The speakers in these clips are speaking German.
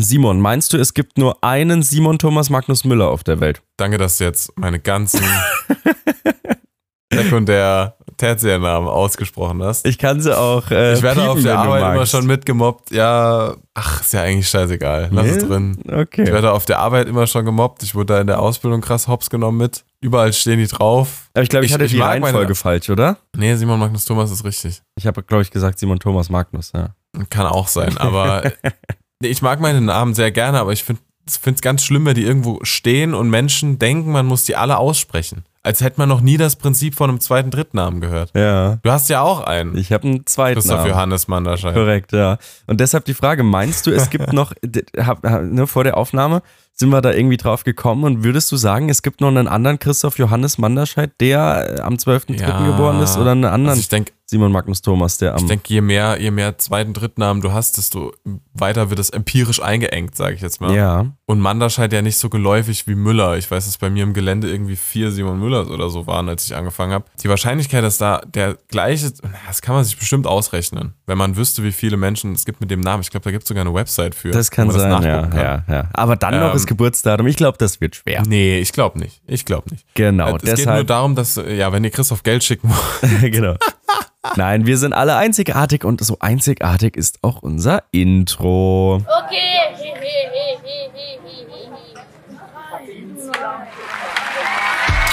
Simon, meinst du, es gibt nur einen Simon Thomas Magnus Müller auf der Welt? Danke, dass du jetzt meine ganzen Sekundär- Tertiärnamen ausgesprochen hast. Ich kann sie auch. Äh, Ich werde piepen, auf der Arbeit immer schon mitgemobbt. Ja, ach, ist ja eigentlich scheißegal. Lass es Nee? drin. Ich Okay. werde auf der Arbeit immer schon gemobbt. Ich wurde da in der Ausbildung krass hops genommen mit. Überall stehen die drauf. Aber ich glaube, ich, Ich- hatte ich die mag meine- Reihenfolge falsch, oder? Nee, Simon Magnus Thomas ist richtig. Ich habe, glaube ich, gesagt Simon Thomas Magnus, ja. Kann auch sein, aber ich mag meine Namen sehr gerne, aber ich finde es ganz schlimm, wenn die irgendwo stehen und Menschen denken, man muss die alle aussprechen. Als hätte man noch nie das Prinzip von einem zweiten Drittnamen gehört. Ja. Du hast ja auch einen. Ich habe einen zweiten Christoph. Johannes Manderschein. Korrekt, ja. Und deshalb die Frage, meinst du, es gibt noch, ne, vor der Aufnahme sind wir da irgendwie drauf gekommen und würdest du sagen, es gibt noch einen anderen Christoph Johannes Manderscheid, der äh, am 12.3. Ja. geboren ist oder einen anderen Also ich denke, Simon Magnus Thomas, der am... ich denk, je mehr, je mehr zweiten, Drittnamen du hast, desto weiter wird es empirisch eingeengt, sage ich jetzt mal. ja, Und Manderscheid ja nicht so geläufig wie Müller. Ich weiß, dass bei mir im Gelände irgendwie vier Simon Müllers oder so waren, als ich angefangen habe. Die Wahrscheinlichkeit, dass da der gleiche, das kann man sich bestimmt ausrechnen, wenn man wüsste, wie viele Menschen es gibt mit dem Namen. Ich glaube, da gibt es sogar eine Website für. das kann sein, ja, ja, ja. Aber dann noch Ähm, das Geburtsdatum, ich glaube, das wird schwer. Nee, ich glaube nicht. Ich glaube nicht. Genau, Äh, es geht nur deshalb... darum, dass, äh, ja, wenn ihr Christoph Geld schicken wollt, genau. Nein, wir sind alle einzigartig und so einzigartig ist auch unser Intro. Okay.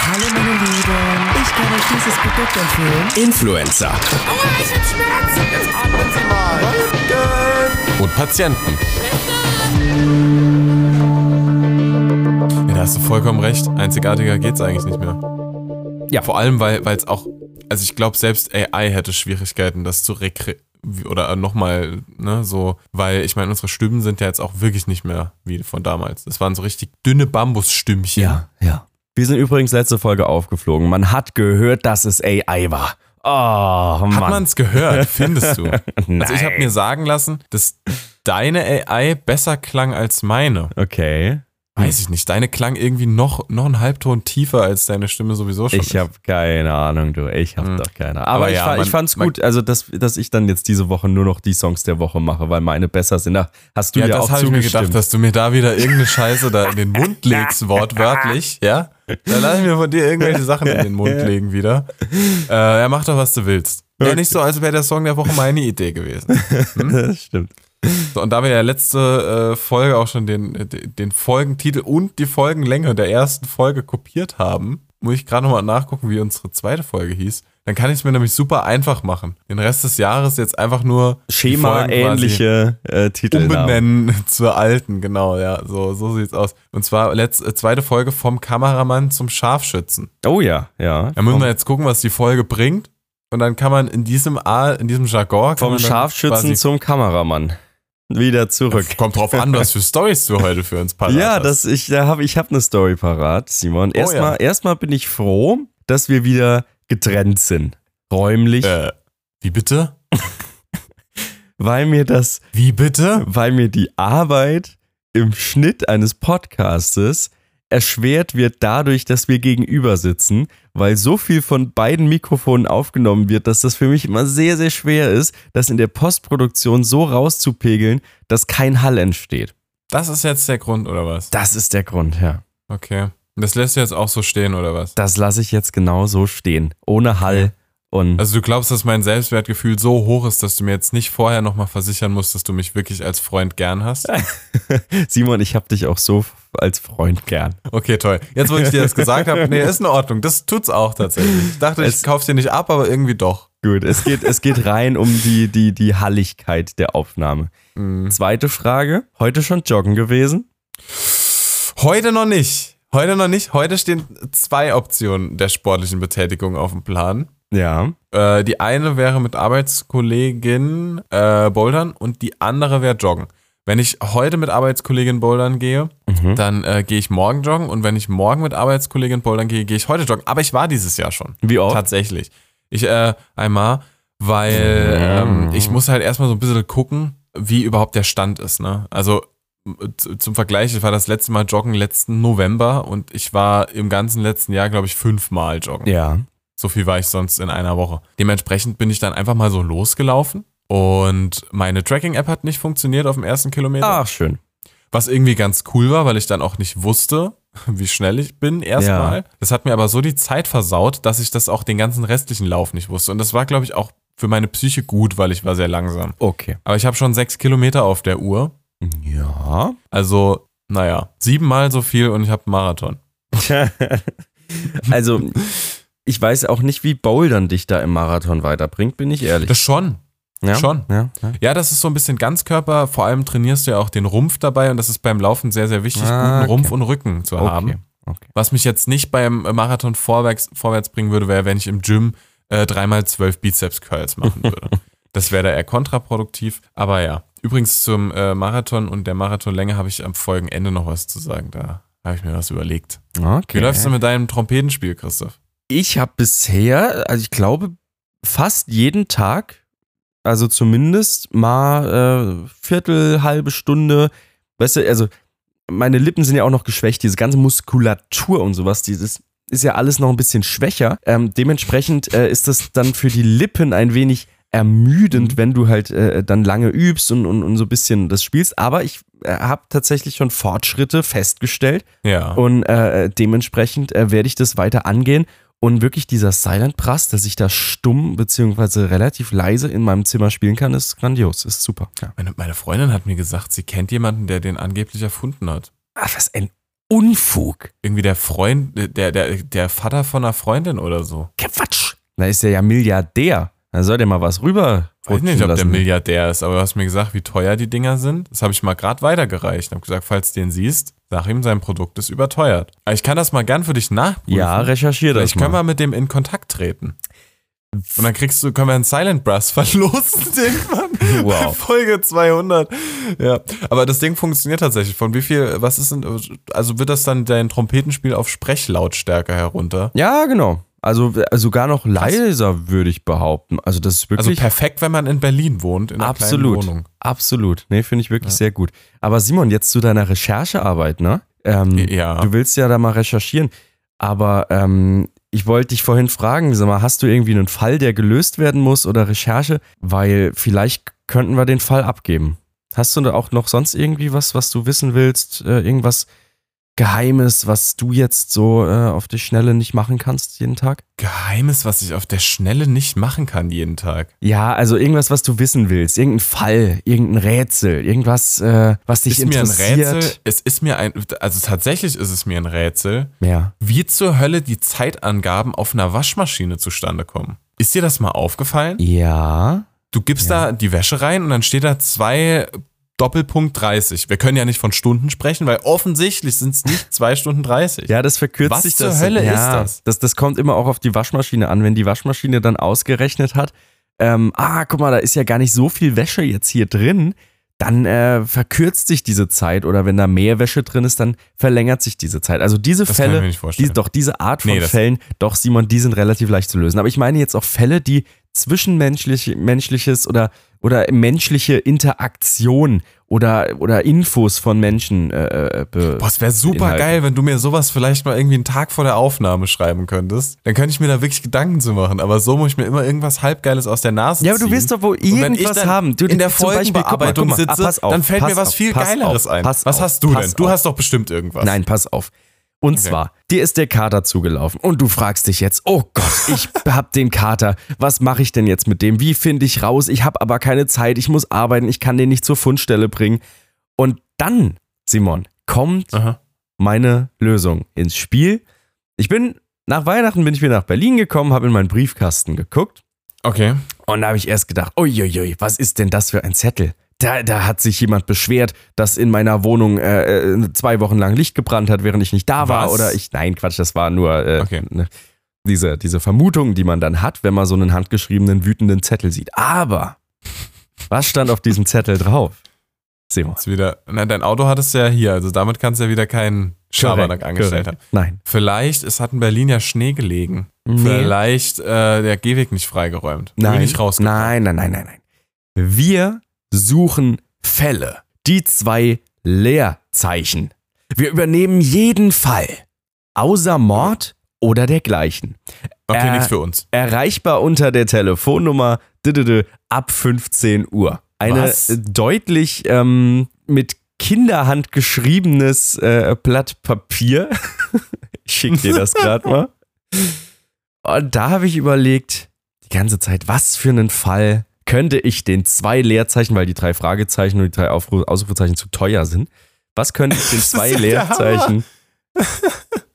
Hallo meine Lieben, ich kann euch dieses Produkt empfehlen. Influencer. und Patienten. Hast du vollkommen recht. Einzigartiger geht's eigentlich nicht mehr. Ja. Vor allem, weil es auch, also ich glaube, selbst AI hätte Schwierigkeiten, das zu rekre oder nochmal, ne, so, weil ich meine, unsere Stimmen sind ja jetzt auch wirklich nicht mehr wie von damals. Das waren so richtig dünne Bambusstimmchen. Ja, ja. Wir sind übrigens letzte Folge aufgeflogen. Man hat gehört, dass es AI war. Oh, Mann. Hat man es gehört, findest du? Also ich habe Nein. mir sagen lassen, dass deine AI besser klang als meine. Okay. Weiß ich nicht. Deine klang irgendwie noch, noch einen Halbton tiefer als deine Stimme sowieso schon. Ich habe keine Ahnung, du. Ich habe Hm. doch keine Ahnung. Aber, Aber ich, ja, fa- man- ich fand's man- gut, also dass, dass ich dann jetzt diese Woche nur noch die Songs der Woche mache, weil meine besser sind. Da hast du ja, ja, das auch habe ich mir zugestimmt. gedacht, dass du mir da wieder irgendeine Scheiße da in den Mund legst, wortwörtlich, ja? Dann lass ich mir von dir irgendwelche Sachen in den Mund legen wieder. Äh, ja, mach doch, was du willst. Ja, nicht so, als wäre der Song der Woche meine Idee gewesen. das stimmt. So, und da wir ja letzte äh, Folge auch schon den, äh, den Folgentitel und die Folgenlänge der ersten Folge kopiert haben, muss ich gerade nochmal nachgucken, wie unsere zweite Folge hieß. Dann kann ich es mir nämlich super einfach machen. Den Rest des Jahres jetzt einfach nur Schema-ähnliche äh, Titel. umbenennen zur alten, genau, ja, so, so sieht's aus. Und zwar letzte, zweite Folge vom Kameramann zum Scharfschützen. Oh ja, ja. Da müssen wir jetzt gucken, was die Folge bringt. Und dann kann man in diesem A, in diesem Jargon. Vom Scharfschützen zum Kameramann. Wieder zurück. Kommt drauf an, was für Stories du heute für uns parat Ja, hast. das, ich da habe ich hab eine Story parat, Simon. Oh Erstmal ja. erstmal bin ich froh, dass wir wieder getrennt sind. Räumlich, Äh, wie bitte? weil mir das, Wie bitte? weil mir die Arbeit im Schnitt eines Podcastes erschwert wird dadurch, dass wir gegenüber sitzen, weil so viel von beiden Mikrofonen aufgenommen wird, dass das für mich immer sehr, sehr schwer ist, das in der Postproduktion so rauszupegeln, dass kein Hall entsteht. Das ist jetzt der Grund, oder was? Das ist der Grund, ja. Okay. Und das lässt du jetzt auch so stehen, oder was? Das lasse ich jetzt genau so stehen. Ohne Hall. Und Also du glaubst, dass mein Selbstwertgefühl so hoch ist, dass du mir jetzt nicht vorher nochmal versichern musst, dass du mich wirklich als Freund gern hast? Simon, ich habe dich auch so als Freund gern. Okay, toll. Jetzt, wo ich dir das gesagt habe, nee, ist in Ordnung. Das tut's auch tatsächlich. Ich dachte, ich Es- kauf's dir nicht ab, aber irgendwie doch. Gut, es geht, es geht rein um die, die, die Halligkeit der Aufnahme. Mhm. Zweite Frage. Heute schon joggen gewesen? Heute noch nicht. Heute noch nicht. Heute stehen zwei Optionen der sportlichen Betätigung auf dem Plan. Ja. Äh, die eine wäre mit Arbeitskollegin äh, bouldern und die andere wäre joggen. Wenn ich heute mit Arbeitskollegin bouldern gehe, Mhm. dann äh, gehe ich morgen joggen und wenn ich morgen mit Arbeitskollegin bouldern gehe, gehe ich heute joggen. Aber ich war dieses Jahr schon. Wie oft? Tatsächlich. Ich äh, einmal, weil ähm, ich muss halt erstmal so ein bisschen gucken, wie überhaupt der Stand ist. Ne? Also zum Vergleich, ich war das letzte Mal joggen letzten November und ich war im ganzen letzten Jahr, glaube ich, fünfmal joggen. Ja. So viel war ich sonst in einer Woche. Dementsprechend bin ich dann einfach mal so losgelaufen und meine Tracking-App hat nicht funktioniert auf dem ersten Kilometer. Ach, schön. Was irgendwie ganz cool war, weil ich dann auch nicht wusste, wie schnell ich bin erstmal. Ja. Das hat mir aber so die Zeit versaut, dass ich das auch den ganzen restlichen Lauf nicht wusste. Und das war, glaube ich, auch für meine Psyche gut, weil ich war sehr langsam. Okay. Aber ich habe schon sechs Kilometer auf der Uhr. Ja. Also, naja, siebenmal so viel und ich habe einen Marathon. also, ich weiß auch nicht, wie Bouldern dich da im Marathon weiterbringt, bin ich ehrlich. Das schon. ja? schon. Ja, ja. Ja, das ist so ein bisschen Ganzkörper. Vor allem trainierst du ja auch den Rumpf dabei und das ist beim Laufen sehr, sehr wichtig, Ah, guten Rumpf okay. und Rücken zu Okay. haben. okay. Was mich jetzt nicht beim Marathon vorwärts, vorwärts bringen würde, wäre, wenn ich im Gym äh, dreimal zwölf Bizeps Curls machen würde. das wäre da eher kontraproduktiv. Aber ja. Übrigens zum äh, Marathon und der Marathonlänge habe ich am Folgenende noch was zu sagen. Da habe ich mir was überlegt. okay. Wie läufst du mit deinem Trompetenspiel, Christoph? Ich habe bisher, also ich glaube, fast jeden Tag, also zumindest mal äh, Viertel, halbe Stunde, weißt du, also meine Lippen sind ja auch noch geschwächt, diese ganze Muskulatur und sowas, dieses ist ja alles noch ein bisschen schwächer. Ähm, dementsprechend äh, ist das dann für die Lippen ein wenig ermüdend, wenn du halt äh, dann lange übst und, und, und so ein bisschen das spielst. Aber ich äh, habe tatsächlich schon Fortschritte festgestellt. Ja. Und äh, dementsprechend äh, werde ich das weiter angehen. Und wirklich dieser Silent Brass, dass ich da stumm beziehungsweise relativ leise in meinem Zimmer spielen kann, ist grandios, ist super. Ja. Meine, meine Freundin hat mir gesagt, sie kennt jemanden, der den angeblich erfunden hat. Ach, was ein Unfug. Irgendwie der Freund, der, der, der Vater von einer Freundin oder so. Quatsch. Da ist er ja Milliardär. Da soll der mal was rüber. Weiß nicht, ob der lassen. Milliardär ist, aber du hast mir gesagt, wie teuer die Dinger sind. Das habe ich mal gerade weitergereicht. Ich habe gesagt, falls du den siehst, sag ihm, sein Produkt ist überteuert. Ich kann das mal gern für dich nachprüfen. Ja, recherchiere das Vielleicht können mal. mit dem in Kontakt treten. Und dann kriegst du, können wir einen Silent Brass verlosen irgendwann. Wow. Folge 200. Ja. Aber das Ding funktioniert tatsächlich. Von wie viel, was ist denn, also wird das dann dein Trompetenspiel auf Sprechlautstärke herunter? Ja, genau. Also äh, sogar noch leiser, würde ich behaupten. Also das ist Also wirklich perfekt, wenn man in Berlin wohnt, in einer absolut. kleinen Wohnung. Absolut. Nee, finde ich wirklich sehr gut. Aber Simon, jetzt zu deiner Recherchearbeit, ne? Ähm, Ja. Du willst ja da mal recherchieren. Aber ähm, ich wollte dich vorhin fragen, sag mal, hast du irgendwie einen Fall, der gelöst werden muss oder Recherche? Weil vielleicht könnten wir den Fall abgeben. Hast du da auch noch sonst irgendwie was, was du wissen willst? Äh, irgendwas Geheimes, was du jetzt so äh, auf die Schnelle nicht machen kannst jeden Tag? Geheimes, was ich auf der Schnelle nicht machen kann jeden Tag. Ja, also irgendwas, was du wissen willst. Irgendein Fall, irgendein Rätsel, irgendwas, äh, was dich ist mir ein interessiert. Rätsel. Es ist mir ein, also tatsächlich ist es mir ein Rätsel, Ja. wie zur Hölle die Zeitangaben auf einer Waschmaschine zustande kommen. Ist dir das mal aufgefallen? Ja. Du gibst da die Wäsche rein und dann steht da zwei Doppelpunkt 30. Wir können ja nicht von Stunden sprechen, weil offensichtlich sind es nicht zwei Stunden 30. Ja, das verkürzt Was sich zur das. Hölle ja, ist das? das? Das kommt immer auch auf die Waschmaschine an. Wenn die Waschmaschine dann ausgerechnet hat, ähm, ah, guck mal, da ist ja gar nicht so viel Wäsche jetzt hier drin, dann äh, verkürzt sich diese Zeit. Oder wenn da mehr Wäsche drin ist, dann verlängert sich diese Zeit. Also diese Das Fälle, die, doch diese Art von Nee, Fällen, doch Simon, die sind relativ leicht zu lösen. Aber ich meine jetzt auch Fälle, die zwischenmenschlich, menschliches oder, oder menschliche Interaktion oder, oder Infos von Menschen äh, äh, be Boah, es wäre super beinhalten. geil, wenn du mir sowas vielleicht mal irgendwie einen Tag vor der Aufnahme schreiben könntest. Dann könnte ich mir da wirklich Gedanken zu machen. Aber so muss ich mir immer irgendwas halbgeiles aus der Nase Ja, aber ziehen. du willst doch wohl irgendwas haben. Du, in der Folgenbearbeitung ah, sitze, pass auf, dann fällt mir was auf, viel Geileres auf, ein. Was auf, hast du denn? Du hast doch bestimmt irgendwas. Nein, pass auf. Und zwar, dir ist der Kater zugelaufen und du fragst dich jetzt, oh Gott, ich hab den Kater, was mache ich denn jetzt mit dem? Wie finde ich raus? Ich habe aber keine Zeit, ich muss arbeiten, ich kann den nicht zur Fundstelle bringen. Und dann, Simon, kommt Aha. meine Lösung ins Spiel. Ich bin, nach Weihnachten bin ich wieder nach Berlin gekommen, habe in meinen Briefkasten geguckt Okay. und da habe ich erst gedacht, uiuiui, was ist denn das für ein Zettel? Da, da hat sich jemand beschwert, dass in meiner Wohnung äh, äh, zwei Wochen lang Licht gebrannt hat, während ich nicht da war. Was? Oder ich, nein, Quatsch, das war nur äh, Okay. ne, diese, diese Vermutung, die man dann hat, wenn man so einen handgeschriebenen, wütenden Zettel sieht. Aber, was stand auf diesem Zettel drauf? Simon. Ist wieder, na, dein Auto hattest du ja hier, also damit kannst du ja wieder keinen Schabernack angestellt haben. Nein. Vielleicht, es hat in Berlin ja Schnee gelegen. Nee. Vielleicht äh, der Gehweg nicht freigeräumt. Nein, nicht nein, nein, nein, nein, nein. Wir suchen Fälle. Die zwei Leerzeichen. Wir übernehmen jeden Fall. Außer Mord oder dergleichen. Okay, Äh, nichts für uns. Erreichbar unter der Telefonnummer ab 15 Uhr. Eine Was? deutlich ähm, mit Kinderhand geschriebenes äh, Blatt Papier. ich schicke dir das gerade mal. Und da habe ich überlegt, die ganze Zeit, was für einen Fall könnte ich den zwei Leerzeichen, weil die drei Fragezeichen und die drei Aufru Ausrufezeichen zu teuer sind, was könnte ich den zwei Leerzeichen.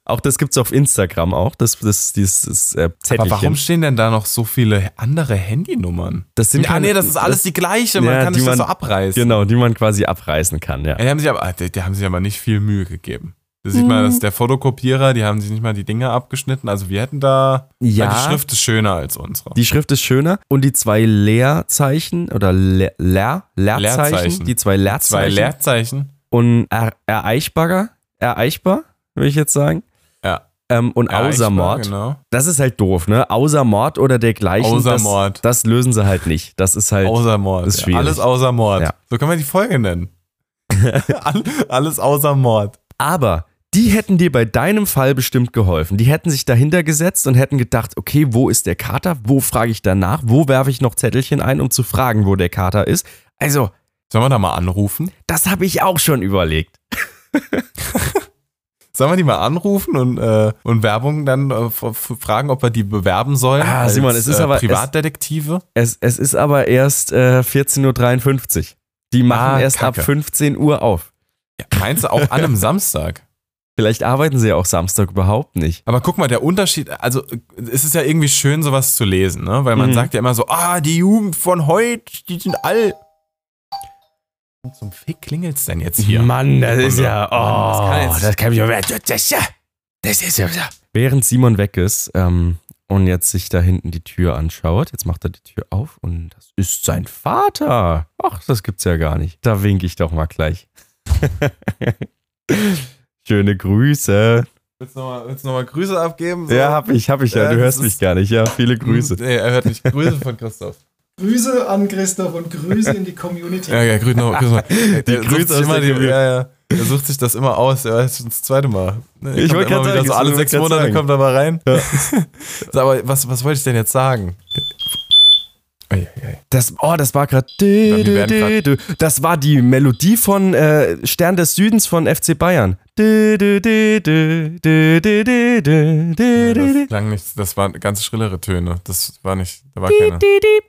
Auch das gibt es auf Instagram auch, das, das, dieses äh, Zettelchen. Aber warum stehen denn da noch so viele andere Handynummern? das sind ja, keine- nee, das ist alles die gleiche, man Ja, kann sich das so abreißen. Genau, die man quasi abreißen kann, ja. Ja, die, haben sich aber, die, die haben sich aber nicht viel Mühe gegeben. Da sieht man, dass der Fotokopierer, die haben sich nicht mal die Dinge abgeschnitten. Also wir hätten da, Ja. die Schrift ist schöner als unsere. Die Schrift ist schöner und die zwei Leerzeichen oder Leer, Leer, Leerzeichen, Leerzeichen. die zwei Leerzeichen Zwei Leerzeichen. und er, erreichbarer, erreichbar, würde ich jetzt sagen. Ja. Ähm, und Erreichbar, außer Mord. Genau. Das ist halt doof, ne? Außer Mord oder dergleichen. Außer das, Mord. Das lösen sie halt nicht. Das ist halt. Außer Mord. ist ja. schwierig. Alles außer Mord. Ja. So kann man die Folge nennen. All- Alles außer Mord. Aber die hätten dir bei deinem Fall bestimmt geholfen. Die hätten sich dahinter gesetzt und hätten gedacht, okay, wo ist der Kater? Wo frage ich danach? Wo werfe ich noch Zettelchen ein, um zu fragen, wo der Kater ist? Also, Sollen wir da mal anrufen? das habe ich auch schon überlegt. Sollen wir die mal anrufen und, äh, und Werbung dann äh, fragen, ob wir die bewerben sollen? Ah, als, Simon, es ist äh, aber- Privatdetektive? Es, es ist aber erst äh, 14.53 Uhr. Die machen Ah, erst Kacke. ab 15 Uhr auf. Ja, meinst du auch an einem Samstag? Vielleicht arbeiten sie ja auch Samstag überhaupt nicht. Aber guck mal, der Unterschied, also es ist ja irgendwie schön, sowas zu lesen, ne? Weil man Mhm. sagt ja immer so, ah, die Jugend von heute, die sind all. Und zum Fick klingelt's denn jetzt hier? Mann, das ist ja. Mann, das kann jetzt- das kann ich aber. Das ist ja. Das ist ja. Während Simon weg ist ähm, und jetzt sich da hinten die Tür anschaut, jetzt macht er die Tür auf und das ist sein Vater. Ach, das gibt's ja gar nicht. Da winke ich doch mal gleich. Schöne Grüße. Willst du nochmal noch Grüße abgeben? So? Ja, hab ich, hab ich ja. Ja, Du das hörst mich ist- gar nicht. Ja, viele Grüße. Nee, er hört nicht. Grüße von Christoph. Grüße an Christoph und Grüße in die Community. Ja, ja, grüß noch, grüß noch. Der Grüße sucht sich immer der die, ja, ja. Er sucht sich das immer aus. Er schon das zweite Mal. Ne, Ich wollte wieder sagen, so alle sechs Monate sagen. kommt er mal rein. so, aber was, was wollte ich denn jetzt sagen? Das, oh, das war gerade. Das war die Melodie von äh, Stern des Südens von FC Bayern. Ja, das klang nicht, das waren ganz schrillere Töne. Das war nicht, da war keine.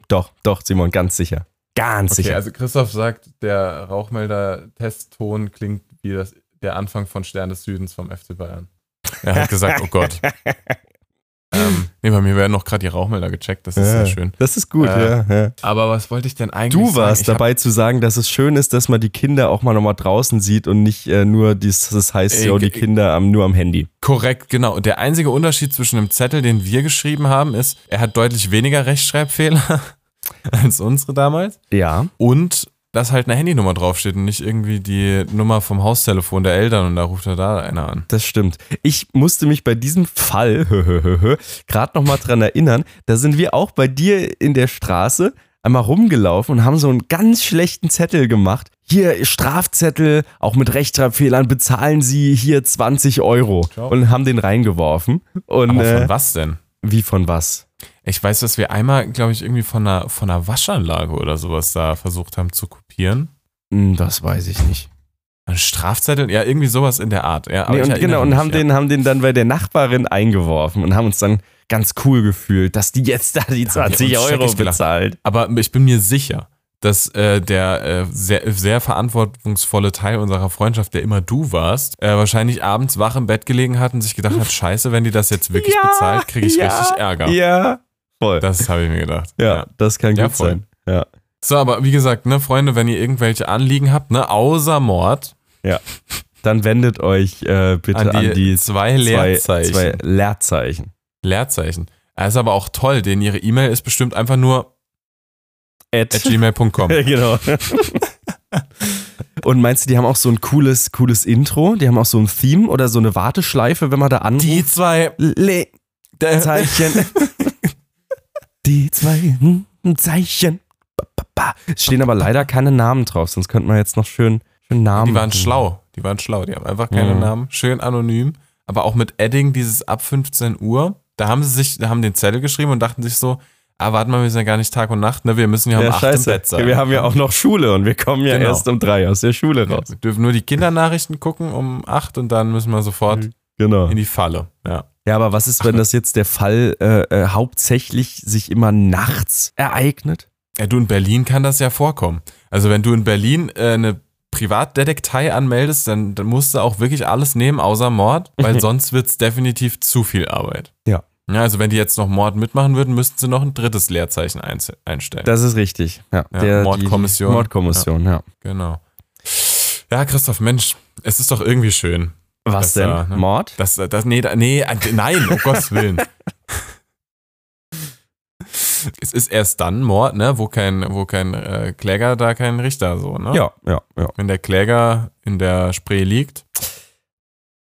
Doch, doch, Simon, ganz sicher. Ganz Okay, sicher. also Christoph sagt, der Rauchmelder-Testton klingt wie das, der Anfang von Stern des Südens vom FC Bayern. Er hat gesagt, oh Gott. ähm, nee, bei mir werden noch gerade die Rauchmelder gecheckt, das ist Ja, sehr schön. Das ist gut, Äh, ja, ja. Aber was wollte ich denn eigentlich Du sagen? warst Ich hab- dabei zu sagen, dass es schön ist, dass man die Kinder auch mal nochmal draußen sieht und nicht äh, nur dies, das heißt, ja, die ge- Kinder am, nur am Handy. Korrekt, genau. Und der einzige Unterschied zwischen dem Zettel, den wir geschrieben haben, ist, er hat deutlich weniger Rechtschreibfehler als unsere damals. Ja. Und dass halt eine Handynummer draufsteht und nicht irgendwie die Nummer vom Haustelefon der Eltern und da ruft er da einer an. Das stimmt. Ich musste mich bei diesem Fall gerade nochmal dran erinnern, da sind wir auch bei dir in der Straße einmal rumgelaufen und haben so einen ganz schlechten Zettel gemacht. Hier Strafzettel, auch mit Rechtschreibfehlern, bezahlen Sie hier 20 Euro. Ciao. Und haben den reingeworfen. Und Aber von äh, was denn? wie von was? Ich weiß, dass wir einmal, glaube ich, irgendwie von einer, von einer Waschanlage oder sowas da versucht haben zu kopieren. Hm, Das weiß ich nicht. Ein Strafzettel? Ja, irgendwie sowas in der Art. Ja, Nee, und genau, und mich, haben, ja. den, haben den dann bei der Nachbarin eingeworfen und haben uns dann ganz cool gefühlt, dass die jetzt da die haben wir 20 uns Euro bezahlt. Aber ich bin mir sicher, dass äh, der äh, sehr, sehr verantwortungsvolle Teil unserer Freundschaft, der immer du warst, äh, wahrscheinlich abends wach im Bett gelegen hat und sich gedacht hat, scheiße, wenn die das jetzt wirklich bezahlt, kriege ich ja, richtig Ärger. Ja, voll. Das habe ich mir gedacht. ja, das kann Ja, gut voll. sein. Ja. So, aber wie gesagt, ne, Freunde, wenn ihr irgendwelche Anliegen habt, ne, außer Mord, Dann wendet euch äh, bitte an an die, die, zwei zwei, Leerzeichen. zwei Leerzeichen. Leerzeichen. Er ist aber auch toll, denn ihre E-Mail ist bestimmt einfach nur At, at gmail.com. genau. Und meinst du, die haben auch so ein cooles, cooles Intro? Die haben auch so ein Theme oder so eine Warteschleife, wenn man da anruft? Die zwei Leerzeichen. die zwei Zeichen. Ba, ba. Es stehen aber leider keine Namen drauf, sonst könnte man jetzt noch schön, schön Namen. Die waren schlau. Die waren schlau. Die haben einfach keine Mhm. Namen. Schön anonym. Aber auch mit Adding dieses ab 15 Uhr. Da haben sie sich, da haben den Zettel geschrieben und dachten sich so, ah, warte mal, wir sind ja gar nicht Tag und Nacht, ne? Wir müssen ja um Ja, 8 im. Bett sein. Wir haben ja auch noch Schule und wir kommen ja Genau. erst um drei aus der Schule Ja, raus. wir dürfen nur die Kindernachrichten gucken um 8 und dann müssen wir sofort Genau. in die Falle. Ja. Ja, aber was ist, wenn das jetzt der Fall äh, äh, hauptsächlich sich immer nachts ereignet? ja, du in Berlin kann das ja vorkommen. Also wenn du in Berlin äh, eine Privatdetektei anmeldest, dann, dann musst du auch wirklich alles nehmen, außer Mord, weil sonst wird's definitiv zu viel Arbeit. Ja. Ja, also wenn die jetzt noch Mord mitmachen würden, müssten sie noch ein drittes Leerzeichen einz- einstellen. Das ist richtig. Ja, Ja, Mordkommission. Die Mordkommission, ja. genau. Ja, Christoph, Mensch, es ist doch irgendwie schön. Was Das denn? ne? Mord? Das, das, nee, nee, äh, nein, um Gottes Willen. Es ist erst dann Mord, ne, wo kein, wo kein äh, Kläger, da kein Richter, so, ne? Ja, ja, ja. Wenn der Kläger in der Spree liegt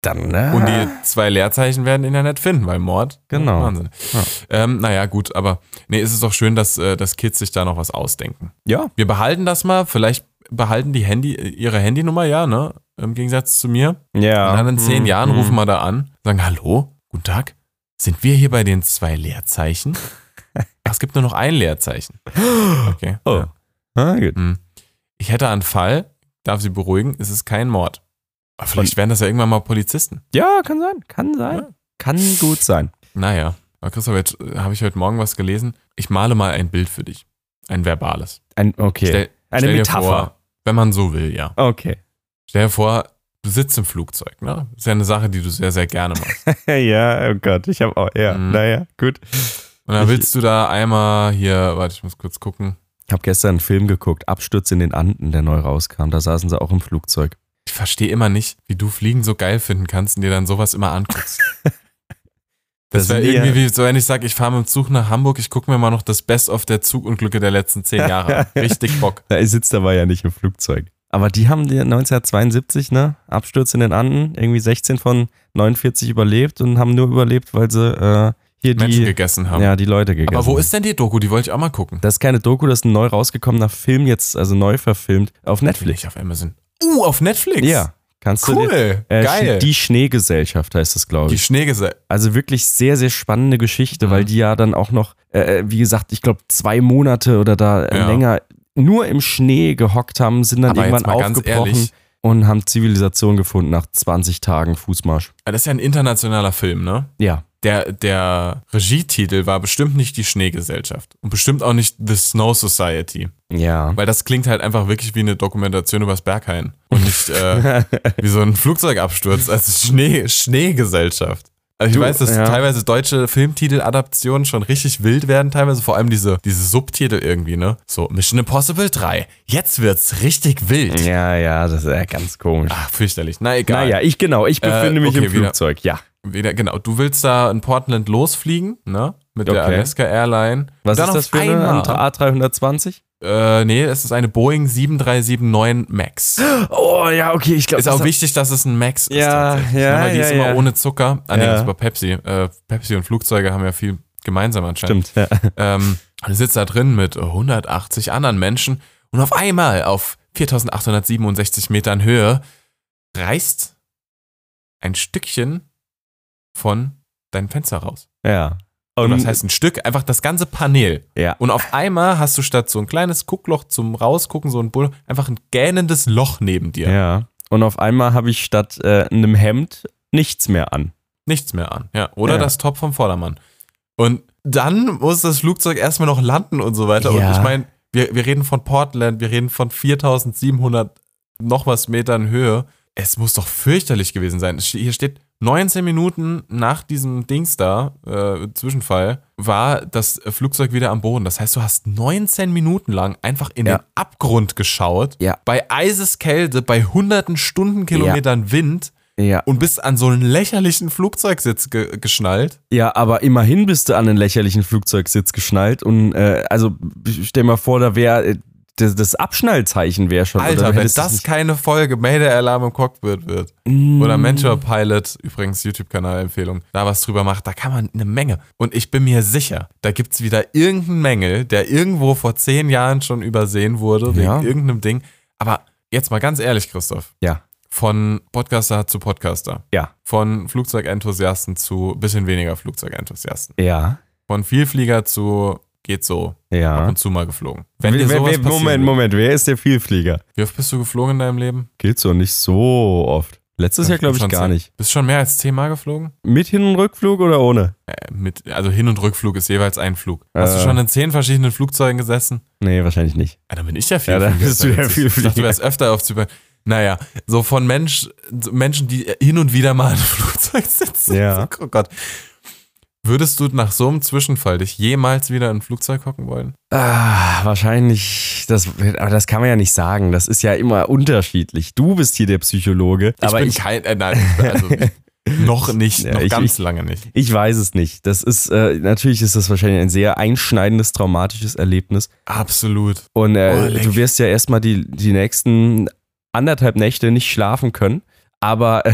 Dann, ne? und die zwei Leerzeichen werden ihn ja nicht finden, weil Mord. Genau. Wahnsinn. Ja. Ähm, naja, gut, aber nee, es ist doch schön, dass, äh, dass Kids sich da noch was ausdenken. Ja, Wir behalten das mal, vielleicht behalten die Handy, ihre Handynummer, ja, ne? Im Gegensatz zu mir. ja. Und dann in zehn Hm, Jahren rufen wir da an, sagen, hallo, guten Tag, sind wir hier bei den zwei Leerzeichen? Ach, es gibt nur noch ein Leerzeichen. Okay. Oh. Ja. Ah, gut. Hm. Ich hätte einen Fall, darf Sie beruhigen, es ist kein Mord. Aber vielleicht werden das ja irgendwann mal Polizisten. Ja, kann sein. Kann sein. Ja. Kann gut sein. Naja, aber Christoph, jetzt äh, habe ich heute Morgen was gelesen. Ich male mal ein Bild für dich. Ein verbales. Ein, okay. Stell, Eine stell dir Metapher. Vor, wenn man so will, ja. Okay. Stell dir vor, du sitzt im Flugzeug, ne? ist ja eine Sache, die du sehr, sehr gerne machst. ja, oh Gott, ich habe auch, ja, Mhm. naja, gut. Und dann Ich- willst du da einmal hier, warte, ich muss kurz gucken. Ich habe gestern einen Film geguckt, Absturz in den Anden, der neu rauskam. Da saßen sie auch im Flugzeug. Ich verstehe immer nicht, wie du Fliegen so geil finden kannst und dir dann sowas immer anguckst. Das Das wäre irgendwie wie so, wenn ich sage, ich fahre mit dem Zug nach Hamburg, ich gucke mir mal noch das Best-of der Zugunglücke der letzten zehn Jahre. Richtig Bock. Da sitzt aber ja nicht im Flugzeug. Aber die haben die 1972, ne? Absturz in den Anden, irgendwie 16 von 49 überlebt und haben nur überlebt, weil sie äh, hier Menschen die, gegessen haben. ja, die Leute gegessen Aber wo ist denn die Doku? Die wollte ich auch mal gucken. Das ist keine Doku, das ist ein neu rausgekommener Film jetzt, also neu verfilmt auf Netflix. Nicht auf Amazon. Uh, auf Netflix. Ja, kannst du dir. Cool. Äh, Geil. Die Schneegesellschaft heißt das, glaube Die ich. Schneegesellschaft. Also wirklich sehr, sehr spannende Geschichte, Mhm. weil die ja dann auch noch, äh, wie gesagt, ich glaube zwei Monate oder da äh, Ja. länger nur im Schnee gehockt haben, sind dann Aber irgendwann aufgebrochen und haben Zivilisation gefunden nach 20 Tagen Fußmarsch. das ist ja ein internationaler Film, ne? Ja. Der, der Regietitel war bestimmt nicht die Schneegesellschaft und bestimmt auch nicht The Snow Society. Ja. Weil das klingt halt einfach wirklich wie eine Dokumentation übers Berghain und nicht äh, wie so ein Flugzeugabsturz als Schnee, Schneegesellschaft. Also ich Du, weiß, dass ja. teilweise deutsche Filmtiteladaptionen schon richtig wild werden, teilweise vor allem diese, diese Subtitel irgendwie, ne? So Mission Impossible 3, jetzt wird's richtig wild. Ja, ja, das ist ja ganz komisch. Ach, fürchterlich. Na egal. Naja, ich genau, ich befinde Äh, mich okay, im wieder- Flugzeug, ja. Wieder, genau, du willst da in Portland losfliegen, ne? Mit der Okay. Alaska Airline. Was ist das für eine einmal- A320? Äh, nee, es ist eine Boeing 7379 Max. Oh, ja, okay, ich glaube, Ist auch wichtig, dass es ein Max ist. Ja, tatsächlich, ja, ne? Weil die ja, ist immer ja. ohne Zucker. Ah, nee, Ja. das war Pepsi. Äh, Pepsi und Flugzeuge haben ja viel gemeinsam anscheinend. Stimmt, ja. Ähm, und sitzt da drin mit 180 anderen Menschen und auf einmal auf 4867 Metern Höhe reißt ein Stückchen von deinem Fenster raus. ja. Und was heißt ein Stück? Einfach das ganze Panel. Ja. Und auf einmal hast du statt so ein kleines Guckloch zum Rausgucken, so ein Bull, einfach ein gähnendes Loch neben dir. Ja. Und auf einmal habe ich statt äh, einem Hemd nichts mehr an. Nichts mehr an. Ja. Oder Ja. das Top vom Vordermann. Und dann muss das Flugzeug erstmal noch landen und so weiter. Ja. Und ich meine, wir, wir reden von Portland, wir reden von 4700 noch was Metern Höhe. Es muss doch fürchterlich gewesen sein. Hier steht 19 Minuten nach diesem Dings da, äh, Zwischenfall, war das Flugzeug wieder am Boden. Das heißt, du hast 19 Minuten lang einfach in Ja. den Abgrund geschaut. Ja. Bei Eiseskälte, bei hunderten Stundenkilometern Wind Ja. und bist an so einen lächerlichen Flugzeugsitz ge geschnallt. Ja, aber immerhin bist du an einen lächerlichen Flugzeugsitz geschnallt und äh, also stell mal vor, da wäre äh, das, das Abschnallzeichen wäre schon. Alter, wenn das es keine Folge Mayday-Alarm im Cockpit wird nicht- oder Mentor Pilot, übrigens YouTube-Kanal-Empfehlung, da was drüber macht, da kann man eine Menge. Und ich bin mir sicher, da gibt's wieder irgendeinen Mängel, der irgendwo vor zehn Jahren schon übersehen wurde, wegen Ja. irgendeinem Ding. Aber jetzt mal ganz ehrlich, Christoph, Ja, von Podcaster zu Podcaster, ja, von Flugzeugenthusiasten zu bisschen weniger Flugzeugenthusiasten. ja. Von Vielflieger zu geht so ab Ja. und zu mal geflogen. Wenn Wer- dir sowas wer- Moment, würde. Moment, wer ist der Vielflieger? Wie oft bist du geflogen in deinem Leben? Geht so nicht so oft. Letztes Jahr glaube ich Schon gar zehn- nicht. Bist du schon mehr als zehnmal geflogen? Mit Hin- und Rückflug oder ohne? Äh, mit, also Hin- und Rückflug ist jeweils ein Flug. Hast du Äh. schon in zehn verschiedenen Flugzeugen gesessen? Nee, wahrscheinlich nicht. Ja, dann bin ich ja viel. Ja, dann bist du ja viel Ich dachte, du wärst öfter auf Zypern. Naja, so von Mensch, Menschen, die hin und wieder mal in einem Flugzeug sitzen. Ja. Oh Gott. Würdest du nach so einem Zwischenfall dich jemals wieder in ein Flugzeug hocken wollen? Ah, wahrscheinlich, das, aber das kann man ja nicht sagen. Das ist ja immer unterschiedlich. Du bist hier der Psychologe, aber bin ich, kein, äh, nein, also noch nicht, noch ich- ganz ich- lange nicht. ich weiß es nicht. Das ist, äh, natürlich ist das wahrscheinlich ein sehr einschneidendes, traumatisches Erlebnis. Absolut. Und äh, Oh, du wirst ja erstmal die, die nächsten anderthalb Nächte nicht schlafen können. Aber äh,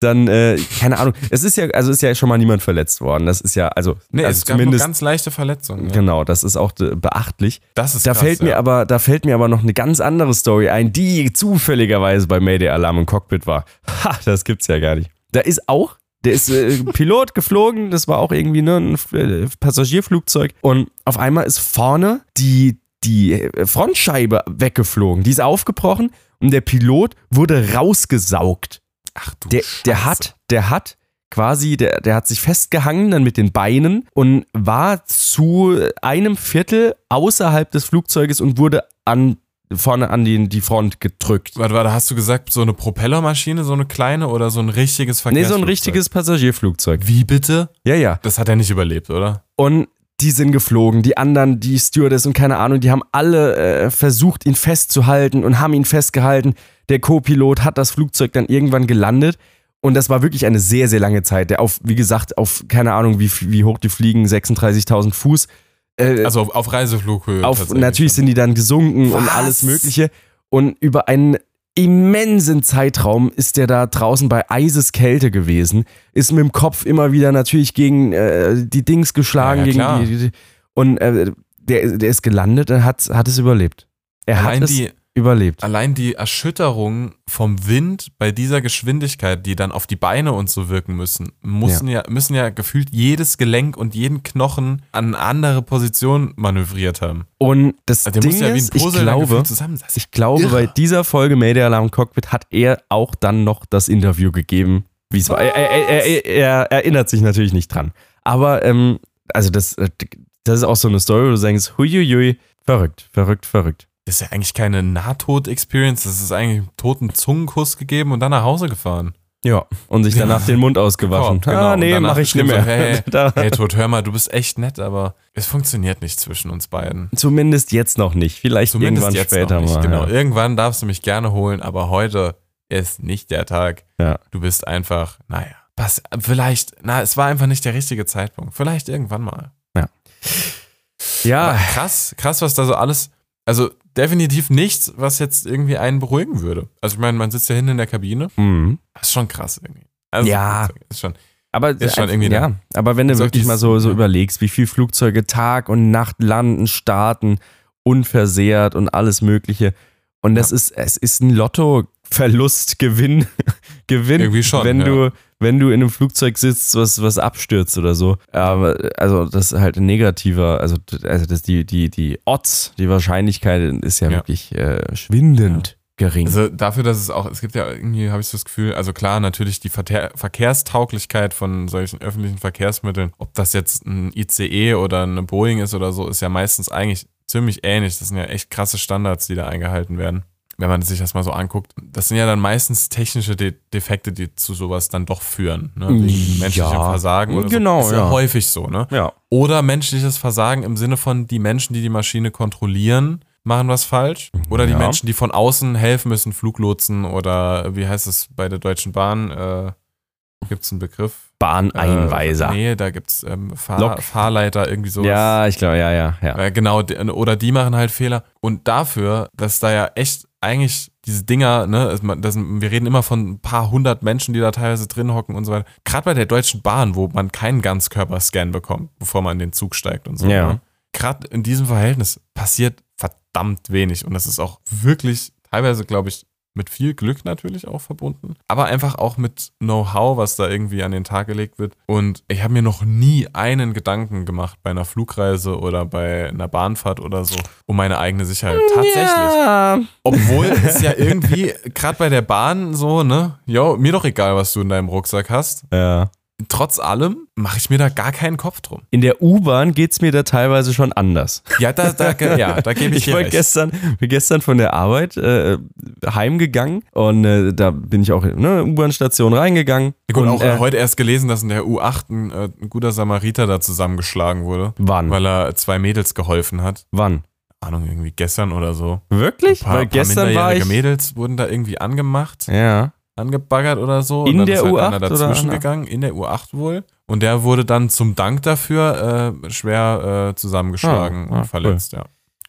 dann, äh, keine Ahnung, es ist ja, also ist ja schon mal niemand verletzt worden. Das ist ja, also, Nee, also es gab zumindest, ganz leichte Verletzungen. Ja. genau, das ist auch äh, beachtlich. Das ist Da krass, fällt mir ja. aber, da fällt mir aber noch eine ganz andere Story ein, die zufälligerweise bei Mayday Alarm im Cockpit war. Ha, das gibt's ja gar nicht. Da ist auch, der ist äh, Pilot geflogen, das war auch irgendwie ne, ein äh, Passagierflugzeug und auf einmal ist vorne die die äh, Frontscheibe weggeflogen, die ist aufgebrochen und der Pilot wurde rausgesaugt. Ach du Der, der hat, der hat quasi, der, der hat sich festgehangen dann mit den Beinen und war zu einem Viertel außerhalb des Flugzeuges und wurde an, vorne an die, die Front gedrückt. Warte, warte, hast du gesagt, so eine Propellermaschine, so eine kleine oder so ein richtiges Nee, Verkehrsflugzeug? so ein richtiges Passagierflugzeug. Wie bitte? Ja, ja. Das hat er nicht überlebt, oder? Und die sind geflogen, die anderen, die Stewardess und keine Ahnung, die haben alle äh, versucht, ihn festzuhalten und haben ihn festgehalten. Der Co-Pilot hat das Flugzeug dann irgendwann gelandet. Und das war wirklich eine sehr, sehr lange Zeit. Der auf, wie gesagt, auf keine Ahnung, wie, wie hoch die fliegen, 36.000 Fuß. Äh, Also auf, auf Reiseflughöhe. auf, natürlich sind die dann gesunken und Was? alles Mögliche. Und über einen immensen Zeitraum ist der da draußen bei Eiseskälte gewesen, ist mit dem Kopf immer wieder natürlich gegen äh, die Dings geschlagen, Ja, ja, gegen die, die und äh, der, der ist gelandet und hat, hat es überlebt. Er Allein hat es die, überlebt. allein die Erschütterung vom Wind bei dieser Geschwindigkeit, die dann auf die Beine und so wirken müssen, müssen ja. müssen ja gefühlt jedes Gelenk und jeden Knochen an eine andere Position manövriert haben. Und das Also der Ding muss ja wie ein ist, ich glaube, ich glaube, Irre. bei dieser Folge Mayday Alarm Cockpit hat er auch dann noch das Interview gegeben, wie es war. Er, er, er, er, er erinnert sich natürlich nicht dran. Aber, ähm, also das, äh, das ist auch so eine Story, wo du denkst, huiuiui, verrückt, verrückt, verrückt. Das ist ja eigentlich keine Nahtod-Experience, das ist eigentlich einen toten Zungenkuss gegeben und dann nach Hause gefahren. Ja. Und sich danach den Mund ausgewaschen. Genau, ah, nee, mach ich nicht mehr. so, hey, Hey Tod, hör mal, du bist echt nett, aber es funktioniert nicht zwischen uns beiden. Zumindest jetzt noch nicht. Vielleicht Zumindest irgendwann später noch nicht. mal. Genau. Ja. Irgendwann darfst du mich gerne holen, aber heute ist nicht der Tag. Ja. Du bist einfach, naja, was, vielleicht, na, es war einfach nicht der richtige Zeitpunkt. Vielleicht irgendwann mal. ja, Aber krass, krass, was da so alles, also definitiv nichts, was jetzt irgendwie einen beruhigen würde. Also ich meine, man sitzt ja hinten in der Kabine. mhm. Das ist schon krass irgendwie. Also, Ja. Ist schon. Aber, Ist schon einfach- irgendwie ja, aber wenn du wirklich mal so, so ja. überlegst, wie viele Flugzeuge Tag und Nacht landen, starten, unversehrt und alles Mögliche. Und das ist, es ist ein Lotto-Verlust, Gewinn, Gewinn, Irgendwie schon, wenn ja. du, wenn du in einem Flugzeug sitzt, was, was abstürzt oder so. Aber, also, das ist halt ein negativer, also, also das, die, die, die Odds, die Wahrscheinlichkeit ist ja, Ja. wirklich äh, schwindend gering. Also dafür, dass es auch, es gibt ja irgendwie, habe ich so das Gefühl, also klar, natürlich die Verkehr, Verkehrstauglichkeit von solchen öffentlichen Verkehrsmitteln, ob das jetzt ein ICE oder eine Boeing ist oder so, ist ja meistens eigentlich ziemlich ähnlich. Das sind ja echt krasse Standards, die da eingehalten werden. Wenn man sich das mal so anguckt, das sind ja dann meistens technische De Defekte, die zu sowas dann doch führen. Ne? Wegen Ja. menschlichem Versagen oder Genau, so. Ist ja, ja. häufig so, ne? ja. Oder menschliches Versagen im Sinne von die Menschen, die die Maschine kontrollieren, machen was falsch. Oder die Ja. Menschen, die von außen helfen müssen, Fluglotsen oder wie heißt es bei der Deutschen Bahn? Äh, gibt es einen Begriff? Bahneinweiser. Äh, nee, da gibt es ähm, Fahr. Fahrleiter, irgendwie sowas. ja, ich glaube, ja, ja, ja. Äh, genau, oder die machen halt Fehler. Und dafür, dass da ja echt eigentlich diese Dinger, ne, das, wir reden immer von ein paar hundert Menschen, die da teilweise drin hocken und so weiter. Gerade bei der Deutschen Bahn, wo man keinen Ganzkörperscan bekommt, bevor man in den Zug steigt und so. Ja. Ne? Gerade in diesem Verhältnis passiert verdammt wenig. Und das ist auch wirklich teilweise, glaube ich, mit viel Glück natürlich auch verbunden, aber einfach auch mit Know-how, was da irgendwie an den Tag gelegt wird. Und ich habe mir noch nie einen Gedanken gemacht bei einer Flugreise oder bei einer Bahnfahrt oder so um meine eigene Sicherheit. Tatsächlich. Ja. Obwohl es ja irgendwie, gerade bei der Bahn so, ne, jo, mir doch egal, was du in deinem Rucksack hast. ja. Trotz allem mache ich mir da gar keinen Kopf drum. In der U-Bahn geht es mir da teilweise schon anders. Ja, da, da, ja, da gebe ich, Ich dir war recht. gestern, bin gestern von der Arbeit äh, heimgegangen und äh, da bin ich auch in eine U-Bahn-Station reingegangen. Gut, und, auch äh, heute erst gelesen, dass in der U8 ein, äh, ein guter Samariter da zusammengeschlagen wurde, Wann? weil er zwei Mädels geholfen hat. Wann? Ahnung, irgendwie gestern oder so. Wirklich? Ein paar, Weil gestern paar war minderjährige ich. Mädels wurden da irgendwie angemacht, Ja. Angebaggert oder so. In und dann der ist halt U8 einer dazwischen oder? gegangen, in der U8 wohl. Und der wurde dann zum Dank dafür äh, schwer äh, zusammengeschlagen Ah, ah, und verletzt, ja.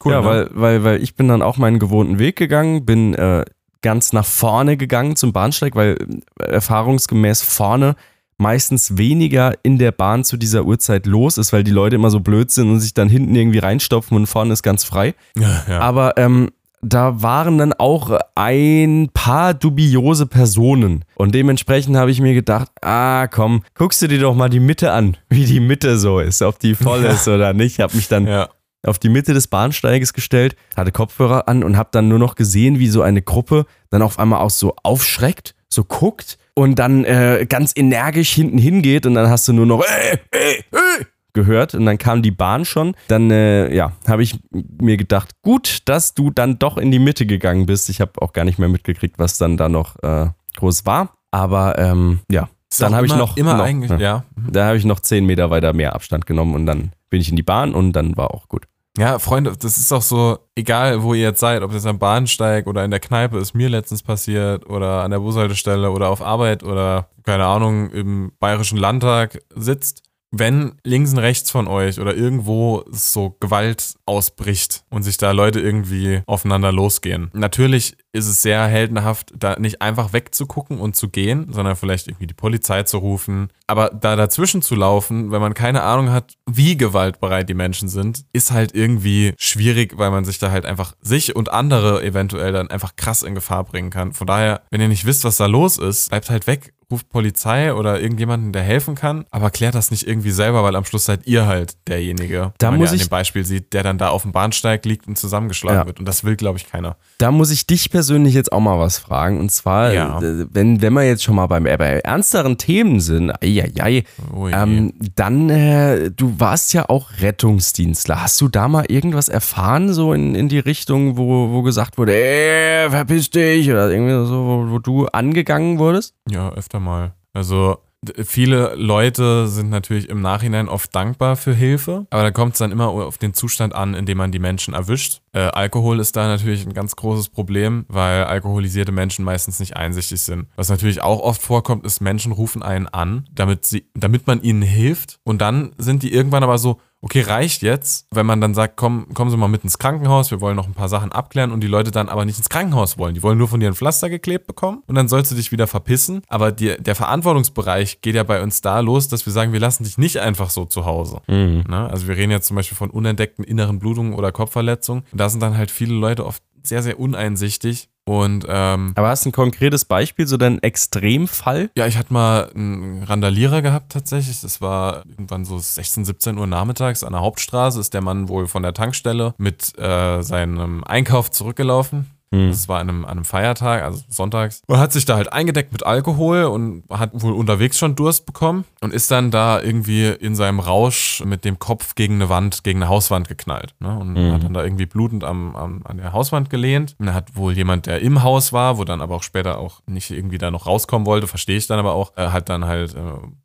ja, ne? weil, weil, weil ich bin dann auch meinen gewohnten Weg gegangen, bin äh, ganz nach vorne gegangen zum Bahnsteig, weil äh, erfahrungsgemäß vorne meistens weniger in der Bahn zu dieser Uhrzeit los ist, weil die Leute immer so blöd sind und sich dann hinten irgendwie reinstopfen und vorne ist ganz frei. ja, ja. Aber ähm, da waren dann auch ein paar dubiose Personen. Und dementsprechend habe ich mir gedacht, ah komm, guckst du dir doch mal die Mitte an, wie die Mitte so ist, ob die voll ist oder nicht. Habe mich dann ja. auf die Mitte des Bahnsteiges gestellt, hatte Kopfhörer an und habe dann nur noch gesehen, wie so eine Gruppe dann auf einmal auch so aufschreckt, so guckt und dann äh, ganz energisch hinten hingeht und dann hast du nur noch äh, äh, äh, gehört und dann kam die Bahn schon. Dann äh, ja, habe ich mir gedacht, gut, dass du dann doch in die Mitte gegangen bist. Ich habe auch gar nicht mehr mitgekriegt, was dann da noch äh, groß war. Aber ähm, ja, Ist dann habe ich noch immer noch, eigentlich, ja. ja. Da habe ich noch zehn Meter weiter mehr Abstand genommen und dann bin ich in die Bahn und dann war auch gut. Ja, Freunde, das ist auch so, egal wo ihr jetzt seid, ob das am Bahnsteig oder in der Kneipe ist mir letztens passiert oder an der Bushaltestelle oder auf Arbeit oder keine Ahnung, im Bayerischen Landtag sitzt. Wenn links und rechts von euch oder irgendwo so Gewalt ausbricht und sich da Leute irgendwie aufeinander losgehen. Natürlich ist es sehr heldenhaft, da nicht einfach wegzugucken und zu gehen, sondern vielleicht irgendwie die Polizei zu rufen. Aber da dazwischen zu laufen, wenn man keine Ahnung hat, wie gewaltbereit die Menschen sind, ist halt irgendwie schwierig, weil man sich da halt einfach sich und andere eventuell dann einfach krass in Gefahr bringen kann. Von daher, wenn ihr nicht wisst, was da los ist, bleibt halt weg, ruft Polizei oder irgendjemanden, der helfen kann, aber klärt das nicht irgendwie selber, weil am Schluss seid ihr halt derjenige, Da muss ja an ich- dem Beispiel sieht, der dann da auf dem Bahnsteig liegt und zusammengeschlagen Ja. wird. Und das will, glaube ich, keiner. Da muss ich dich persönlich jetzt auch mal was fragen. Und zwar, Ja. äh, wenn, wenn wir jetzt schon mal beim, äh, bei ernsteren Themen sind, eieiei, Oh je. ähm, dann, äh, du warst ja auch Rettungsdienstler. Hast du da mal irgendwas erfahren, so in, in die Richtung, wo, wo gesagt wurde, ey, verpiss dich oder irgendwie so, wo, wo du angegangen wurdest? Ja, öfter mal. Also viele Leute sind natürlich im Nachhinein oft dankbar für Hilfe, aber da kommt es dann immer auf den Zustand an, in dem man die Menschen erwischt. Äh, Alkohol ist da natürlich ein ganz großes Problem, weil alkoholisierte Menschen meistens nicht einsichtig sind. Was natürlich auch oft vorkommt, ist, Menschen rufen einen an, damit, sie, damit man ihnen hilft und dann sind die irgendwann aber so, okay, reicht jetzt, wenn man dann sagt, komm, kommen Sie mal mit ins Krankenhaus, wir wollen noch ein paar Sachen abklären und die Leute dann aber nicht ins Krankenhaus wollen. Die wollen nur von dir ein Pflaster geklebt bekommen und dann sollst du dich wieder verpissen. Aber die, der Verantwortungsbereich geht ja bei uns da los, dass wir sagen, wir lassen dich nicht einfach so zu Hause. Ne? Also wir reden jetzt zum Beispiel von unentdeckten inneren Blutungen oder Kopfverletzungen. Und da sind dann halt viele Leute oft sehr, sehr uneinsichtig. Und ähm, Aber hast du ein konkretes Beispiel, so dein Extremfall? ja, ich hatte mal einen Randalierer gehabt tatsächlich. Das war irgendwann so 16, 17 Uhr nachmittags an der Hauptstraße. Ist der Mann wohl von der Tankstelle mit äh, seinem Einkauf zurückgelaufen. Das war an einem, an einem Feiertag, also sonntags. Und hat sich da halt eingedeckt mit Alkohol und hat wohl unterwegs schon Durst bekommen und ist dann da irgendwie in seinem Rausch mit dem Kopf gegen eine Wand, gegen eine Hauswand geknallt. Ne? Und hat dann da irgendwie blutend am, am, an der Hauswand gelehnt. Und da hat wohl jemand, der im Haus war, wo dann aber auch später auch nicht irgendwie da noch rauskommen wollte, verstehe ich dann aber auch, äh, hat dann halt äh,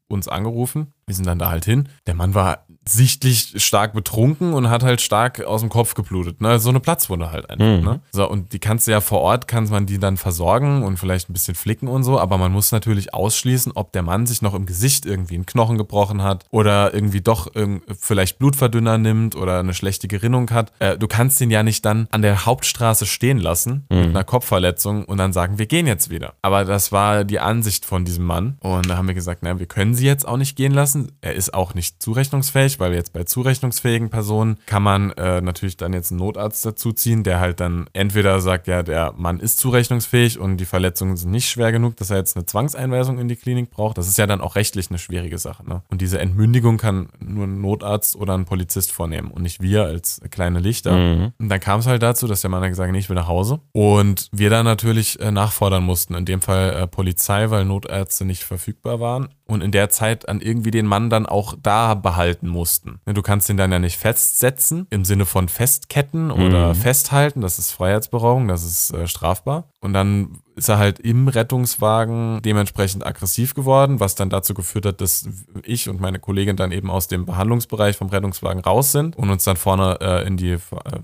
uns angerufen. Wir sind dann da halt hin. Der Mann war sichtlich stark betrunken und hat halt stark aus dem Kopf geblutet. Ne? So eine Platzwunde halt einfach. Ne? So, und die kannst du ja vor Ort, kann man die dann versorgen und vielleicht ein bisschen flicken und so, aber man muss natürlich ausschließen, ob der Mann sich noch im Gesicht irgendwie einen Knochen gebrochen hat oder irgendwie doch irgend- vielleicht Blutverdünner nimmt oder eine schlechte Gerinnung hat. Äh, du kannst ihn ja nicht dann an der Hauptstraße stehen lassen mit einer Kopfverletzung und dann sagen, wir gehen jetzt wieder. Aber das war die Ansicht von diesem Mann und da haben wir gesagt, na, wir können sie jetzt auch nicht gehen lassen. Er ist auch nicht zurechnungsfähig, zurechnungsfähig, weil jetzt bei zurechnungsfähigen Personen kann man äh, natürlich dann jetzt einen Notarzt dazuziehen, der halt dann entweder sagt, ja, der Mann ist zurechnungsfähig und die Verletzungen sind nicht schwer genug, dass er jetzt eine Zwangseinweisung in die Klinik braucht. Das ist ja dann auch rechtlich eine schwierige Sache. Ne? Und diese Entmündigung kann nur ein Notarzt oder ein Polizist vornehmen und nicht wir als kleine Lichter. Mhm. Und dann kam es halt dazu, dass der Mann hat gesagt, nee, ich will nach Hause. Und wir dann natürlich äh, nachfordern mussten, in dem Fall äh, Polizei, weil Notärzte nicht verfügbar waren. Und in der Zeit an irgendwie den Mann dann auch da behalten mussten. Ne, Du kannst ihn dann ja nicht festsetzen, im Sinne von festketten oder festhalten. Das ist Freiheitsberaubung, das ist äh, strafbar. Und dann ist er halt im Rettungswagen dementsprechend aggressiv geworden, was dann dazu geführt hat, dass ich und meine Kollegin dann eben aus dem Behandlungsbereich vom Rettungswagen raus sind und uns dann vorne äh, in die äh,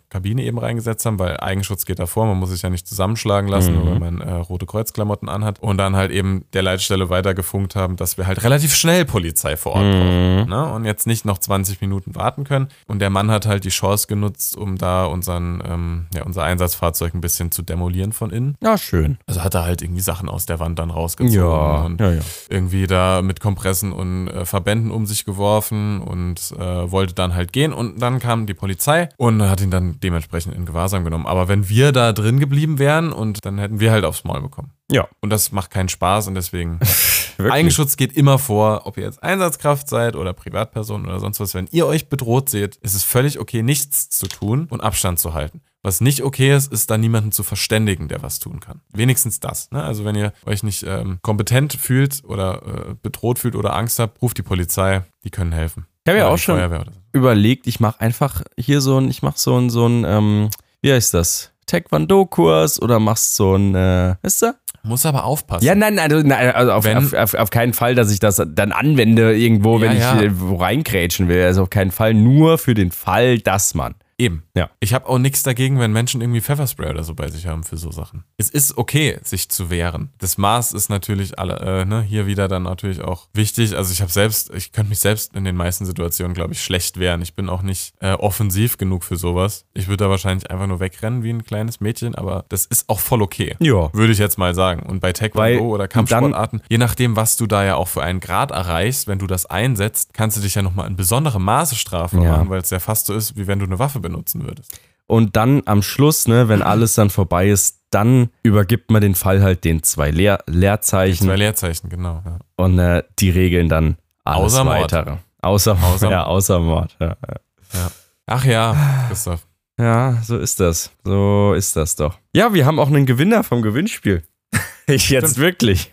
Kabine eben reingesetzt haben, weil Eigenschutz geht davor, man muss sich ja nicht zusammenschlagen lassen, nur weil man äh, rote Kreuzklamotten anhat und dann halt eben der Leitstelle weitergefunkt haben, dass wir halt relativ schnell Polizei vor Ort brauchen ne? und jetzt nicht noch 20 Minuten warten können und der Mann hat halt die Chance genutzt, um da unseren, ähm, ja, unser Einsatzfahrzeug ein bisschen zu demolieren von innen. Ja, schön. Also hat er halt irgendwie Sachen aus der Wand dann rausgezogen Ja, und ja, ja. irgendwie da mit Kompressen und äh, Verbänden um sich geworfen und äh, wollte dann halt gehen und dann kam die Polizei und hat ihn dann dementsprechend in Gewahrsam genommen. Aber wenn wir da drin geblieben wären und dann hätten wir halt aufs Maul bekommen. Ja, Und das macht keinen Spaß und deswegen. Eigenschutz geht immer vor, ob ihr jetzt Einsatzkraft seid oder Privatperson oder sonst was. Wenn ihr euch bedroht seht, ist es völlig okay, nichts zu tun und Abstand zu halten. Was nicht okay ist, ist da niemanden zu verständigen, der was tun kann. Wenigstens das. Ne? Also wenn ihr euch nicht ähm, kompetent fühlt oder äh, bedroht fühlt oder Angst habt, ruft die Polizei. Die können helfen. Ich habe ja auch schon so. überlegt, ich mache einfach hier so ein, ich mache so ein, so ein, ähm, wie heißt das? Taekwondo-Kurs oder machst so ein, äh, weißt du? Muss aber aufpassen. Ja, nein, also, nein, also auf, Wenn- auf, auf, auf keinen Fall, dass ich das dann anwende irgendwo, wenn Ja, ich ja. wo reinkrätschen will. Also auf keinen Fall, nur für den Fall, dass man. Eben. Ja. Ich habe auch nichts dagegen, wenn Menschen irgendwie Pfefferspray oder so bei sich haben für so Sachen. Es ist okay, sich zu wehren. Das Maß ist natürlich alle, äh, ne, hier wieder dann natürlich auch wichtig. Also ich habe selbst, ich könnte mich selbst in den meisten Situationen, glaube ich, schlecht wehren. Ich bin auch nicht äh, offensiv genug für sowas. Ich würde da wahrscheinlich einfach nur wegrennen wie ein kleines Mädchen, aber das ist auch voll okay. Ja. Würde ich jetzt mal sagen. Und bei Taekwondo oder dann- Kampfsportarten, je nachdem, was du da ja auch für einen Grad erreichst, wenn du das einsetzt, kannst du dich ja nochmal in besonderem Maße strafbar Ja. machen, weil es ja fast so ist, wie wenn du eine Waffe benutzen würdest. Und dann am Schluss, ne, wenn alles dann vorbei ist, dann übergibt man den Fall halt den zwei Leer Leerzeichen Zwei Leerzeichen, genau. Ja. und äh, die regeln dann alles Außer Mord. weitere. Außer, Außer- ja, außer Mord. Ja, ja. Ach ja, Christoph. ja, so ist das. So ist das doch. Ja, wir haben auch einen Gewinner vom Gewinnspiel. Ich jetzt wirklich.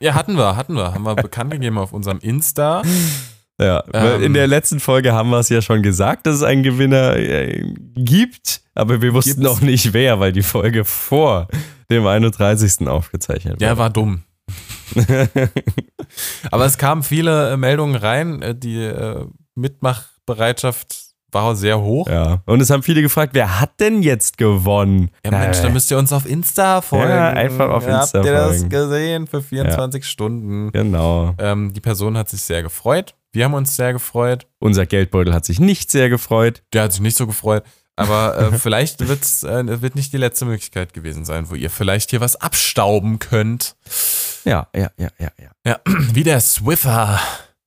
Ja, hatten wir, hatten wir. Haben wir bekannt gegeben auf unserem Insta. Ja, weil Ähm. in der letzten Folge haben wir es ja schon gesagt, dass es einen Gewinner äh, gibt, aber wir wussten Gibt's? noch nicht wer, weil die Folge vor dem 31. aufgezeichnet Der wurde. war dumm. Aber es kamen viele äh, Meldungen rein. äh, Die äh, Mitmachbereitschaft war sehr hoch. Ja, und es haben viele gefragt, wer hat denn jetzt gewonnen? Ja, Mensch, da müsst ihr uns auf Insta folgen. Ja, einfach auf Insta Habt ihr das gesehen für 24 Stunden? Genau. Ähm, die Person hat sich sehr gefreut. Wir haben uns sehr gefreut. Unser Geldbeutel hat sich nicht sehr gefreut. Der hat sich nicht so gefreut. Aber äh, vielleicht wird's, äh, wird nicht die letzte Möglichkeit gewesen sein, wo ihr vielleicht hier was abstauben könnt. Ja, ja, ja, ja, ja. Ja, wie der Swiffer.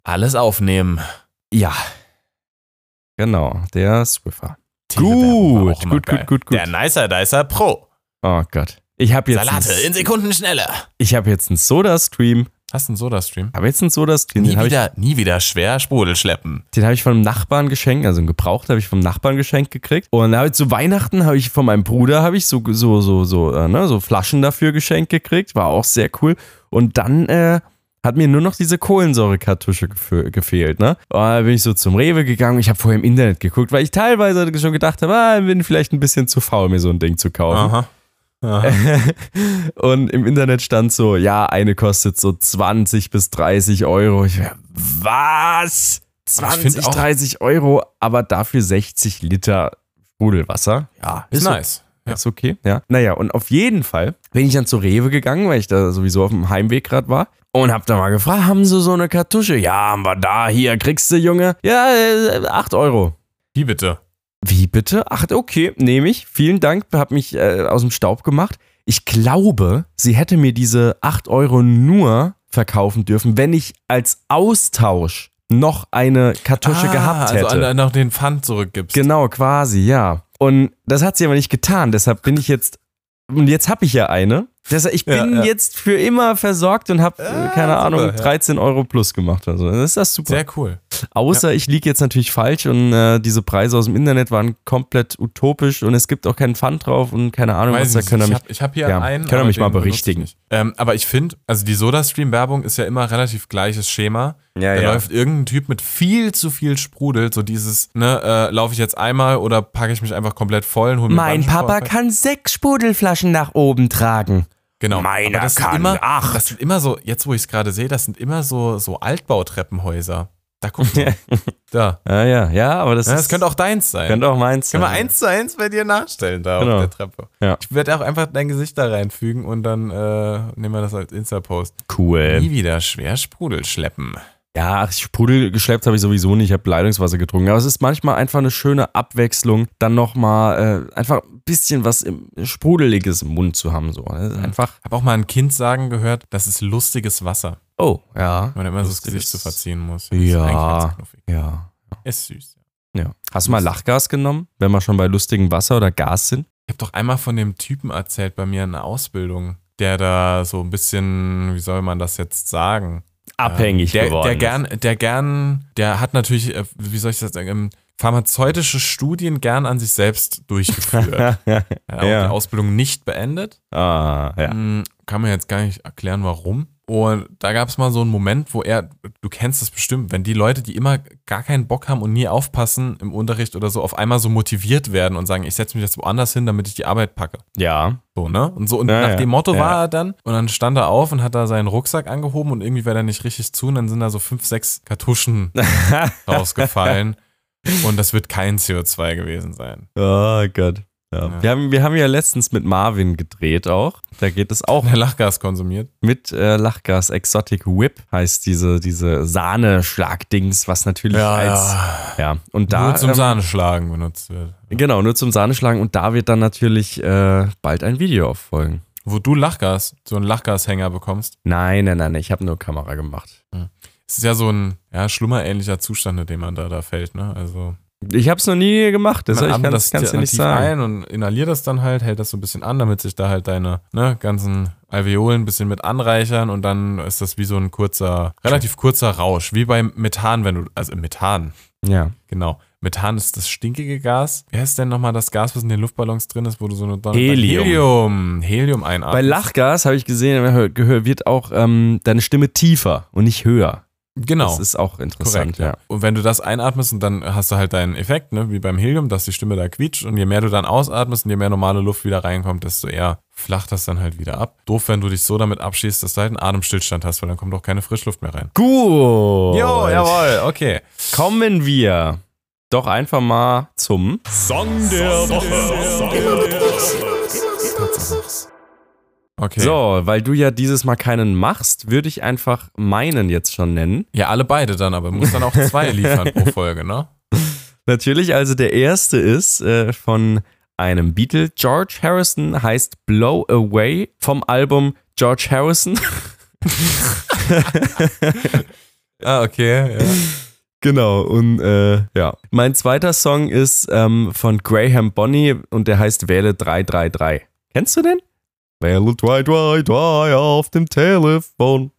Alles aufnehmen. Ja. Genau, der Swiffer. Gut, gut, gut, gut, gut. Der Nicer Dicer Pro. Oh Gott. Ich habe jetzt, Salate in Sekunden schneller. ich hab jetzt einen Soda-Stream. Hast du einen Soda-Stream? Habe jetzt einen Soda-Stream. Nie habe ich, wieder, nie wieder schwer Sprudel schleppen. den hab ich von einem Nachbarn geschenkt, also einen gebraucht habe ich vom Nachbarn geschenkt gekriegt. Und habe ich zu Weihnachten habe ich von meinem Bruder habe ich so so so so äh, ne, so Flaschen dafür geschenkt gekriegt, war auch sehr cool. Und dann äh, hat mir nur noch diese Kohlensäurekartusche gefehlt, ne? Und da bin ich so zum Rewe gegangen. Ich habe vorher im Internet geguckt, weil ich teilweise schon gedacht habe, ah, bin vielleicht ein bisschen zu faul, mir so ein Ding zu kaufen. Aha. Und im Internet stand so, ja, eine kostet so 20 bis 30 Euro. Ich was? Aber ich 20, find auch- 30 Euro, aber dafür 60 Liter Sprudelwasser. Ja, Ist so- nice. Ja. Ist okay, ja. Naja, und auf jeden Fall bin ich dann zur Rewe gegangen, weil ich da sowieso auf dem Heimweg gerade war. Und hab da mal gefragt, haben sie so eine Kartusche? Ja, haben wir da, hier, kriegst du, Junge? Ja, äh, 8 Euro. Wie bitte? Wie bitte? Ach, okay, nehme ich. Vielen Dank, hab mich äh, aus dem Staub gemacht. Ich glaube, sie hätte mir diese 8 Euro nur verkaufen dürfen, wenn ich als Austausch noch eine Kartusche Ah, gehabt hätte. Also noch den Pfand zurückgibst. Genau, quasi, ja. Und das hat sie aber nicht getan. Deshalb bin ich jetzt. Und jetzt habe ich ja eine. Deshalb, ich Ja, bin ja. jetzt für immer versorgt und habe, Ja, keine super, Ahnung, ja. 13 Euro plus gemacht. Also, das ist das super. Sehr cool. Außer ich liege jetzt natürlich falsch und äh, diese Preise aus dem Internet waren komplett utopisch und es gibt auch keinen Pfand drauf und keine Ahnung, was Weiß da nicht. können ich habe ich hab hier ja, einen. können mich mal ich berichtigen. nicht. Ähm, aber ich finde, also die Soda-Stream-Werbung ist ja immer relativ gleiches Schema. Ja, da ja. läuft irgendein Typ mit viel zu viel Sprudel, so dieses, ne, äh, laufe ich jetzt einmal oder packe ich mich einfach komplett voll und hole mir Mein Papa kann sechs Sprudelflaschen nach oben tragen. Genau. Meiner aber das kann sind immer, acht. Das sind immer so, jetzt wo ich es gerade sehe, das sind immer so, so Altbautreppenhäuser. Da guck mal. da. Ja, ja, ja, aber das, Ja, ist, das könnte auch deins sein. könnte auch meins Können wir sein. eins zu eins bei dir nachstellen da Genau. auf der Treppe. Ja. Ich werde auch einfach dein Gesicht da reinfügen und dann äh, nehmen wir das als Insta-Post. Cool. Nie wieder schwer Sprudel schleppen. Ja, ach, Sprudel geschleppt habe ich sowieso nicht. Ich habe Leitungswasser getrunken. Aber es ist manchmal einfach eine schöne Abwechslung, dann nochmal äh, einfach ein bisschen was im Sprudeliges im Mund zu haben. So. Ist Mhm. einfach. Hab auch mal ein Kind sagen gehört, das ist lustiges Wasser. Oh, ja. Weil man immer so das Gesicht zu verziehen muss. Das ist Ja. knuffig. Ja. Ist süß. ja. Hast du mal Lachgas genommen, wenn wir schon bei lustigem Wasser oder Gas sind? Ich habe doch einmal von dem Typen erzählt bei mir in der Ausbildung, der da so ein bisschen, wie soll man das jetzt sagen? Abhängig der, geworden. Der gern, der gern, der hat natürlich, äh, wie soll ich das sagen, ähm, pharmazeutische Studien gern an sich selbst durchgeführt. ja, Er Ja. die Ausbildung nicht beendet. ah, ja. Hm, Kann man jetzt gar nicht erklären, warum. Und da gab es mal so einen Moment, wo er, du kennst das bestimmt, wenn die Leute, die immer gar keinen Bock haben und nie aufpassen im Unterricht oder so, auf einmal so motiviert werden und sagen, ich setze mich jetzt woanders hin, damit ich die Arbeit packe. Ja. So, ne? Und so, und Ja, nach ja. dem Motto Ja. war er dann, und dann stand er auf und hat da seinen Rucksack angehoben und irgendwie war der nicht richtig zu und dann sind da so fünf, sechs Kartuschen rausgefallen. Und das wird kein CO2 gewesen sein. Oh Gott. Ja. Ja. Wir, haben, wir haben ja letztens mit Marvin gedreht auch. Da geht es auch Der Lachgas konsumiert. mit äh, Lachgas. Exotic Whip heißt diese, diese Sahneschlagdings, was natürlich als. Ja. Und da. Nur zum ähm, Sahneschlagen benutzt wird. Genau, nur zum Sahneschlagen. Und da wird dann natürlich äh, bald ein Video auffolgen. Wo du Lachgas, so einen Lachgashänger bekommst. Nein, nein, nein, ich habe nur Kamera gemacht. Es ist ja so ein ja, schlummerähnlicher Zustand, in dem man da, da fällt, ne? Also Ich habe es noch nie gemacht, das man ich kann, das kannst du nicht sagen. ein und inhaliert das dann halt, hält das so ein bisschen an, damit sich da halt deine ne, ganzen Alveolen ein bisschen mit anreichern und dann ist das wie so ein kurzer, relativ kurzer Rausch, wie beim Methan, wenn du, also Methan, Ja. genau. Methan ist das stinkige Gas. Wie heißt denn nochmal das Gas, was in den Luftballons drin ist, wo du so eine Donner Helium. Helium, Helium einatmest. Bei Lachgas habe ich gesehen, wird auch ähm, deine Stimme tiefer und nicht höher. Genau. Das ist auch interessant, Korrekt, ja. Und wenn du das einatmest und dann hast du halt deinen Effekt, ne, wie beim Helium, dass die Stimme da quietscht und je mehr du dann ausatmest und je mehr normale Luft wieder reinkommt, desto eher flacht das dann halt wieder ab. Doof, wenn du dich so damit abschießt, dass du halt einen Atemstillstand hast, weil dann kommt auch keine Frischluft mehr rein. Gut. jawohl, okay. Kommen wir doch einfach mal zum Okay. So, weil du ja dieses Mal keinen machst, würde ich einfach meinen jetzt schon nennen. Ja, alle beide dann, aber muss dann auch zwei liefern pro Folge, ne? Natürlich, also der erste ist äh, von einem Beatle, George Harrison, heißt Blow Away vom Album George Harrison. Ah, okay, ja. Genau, und äh, ja. Mein zweiter Song ist ähm, von Graham Bonney und der heißt Wähle 333. Kennst du den? Wähle 333 auf dem Telefon.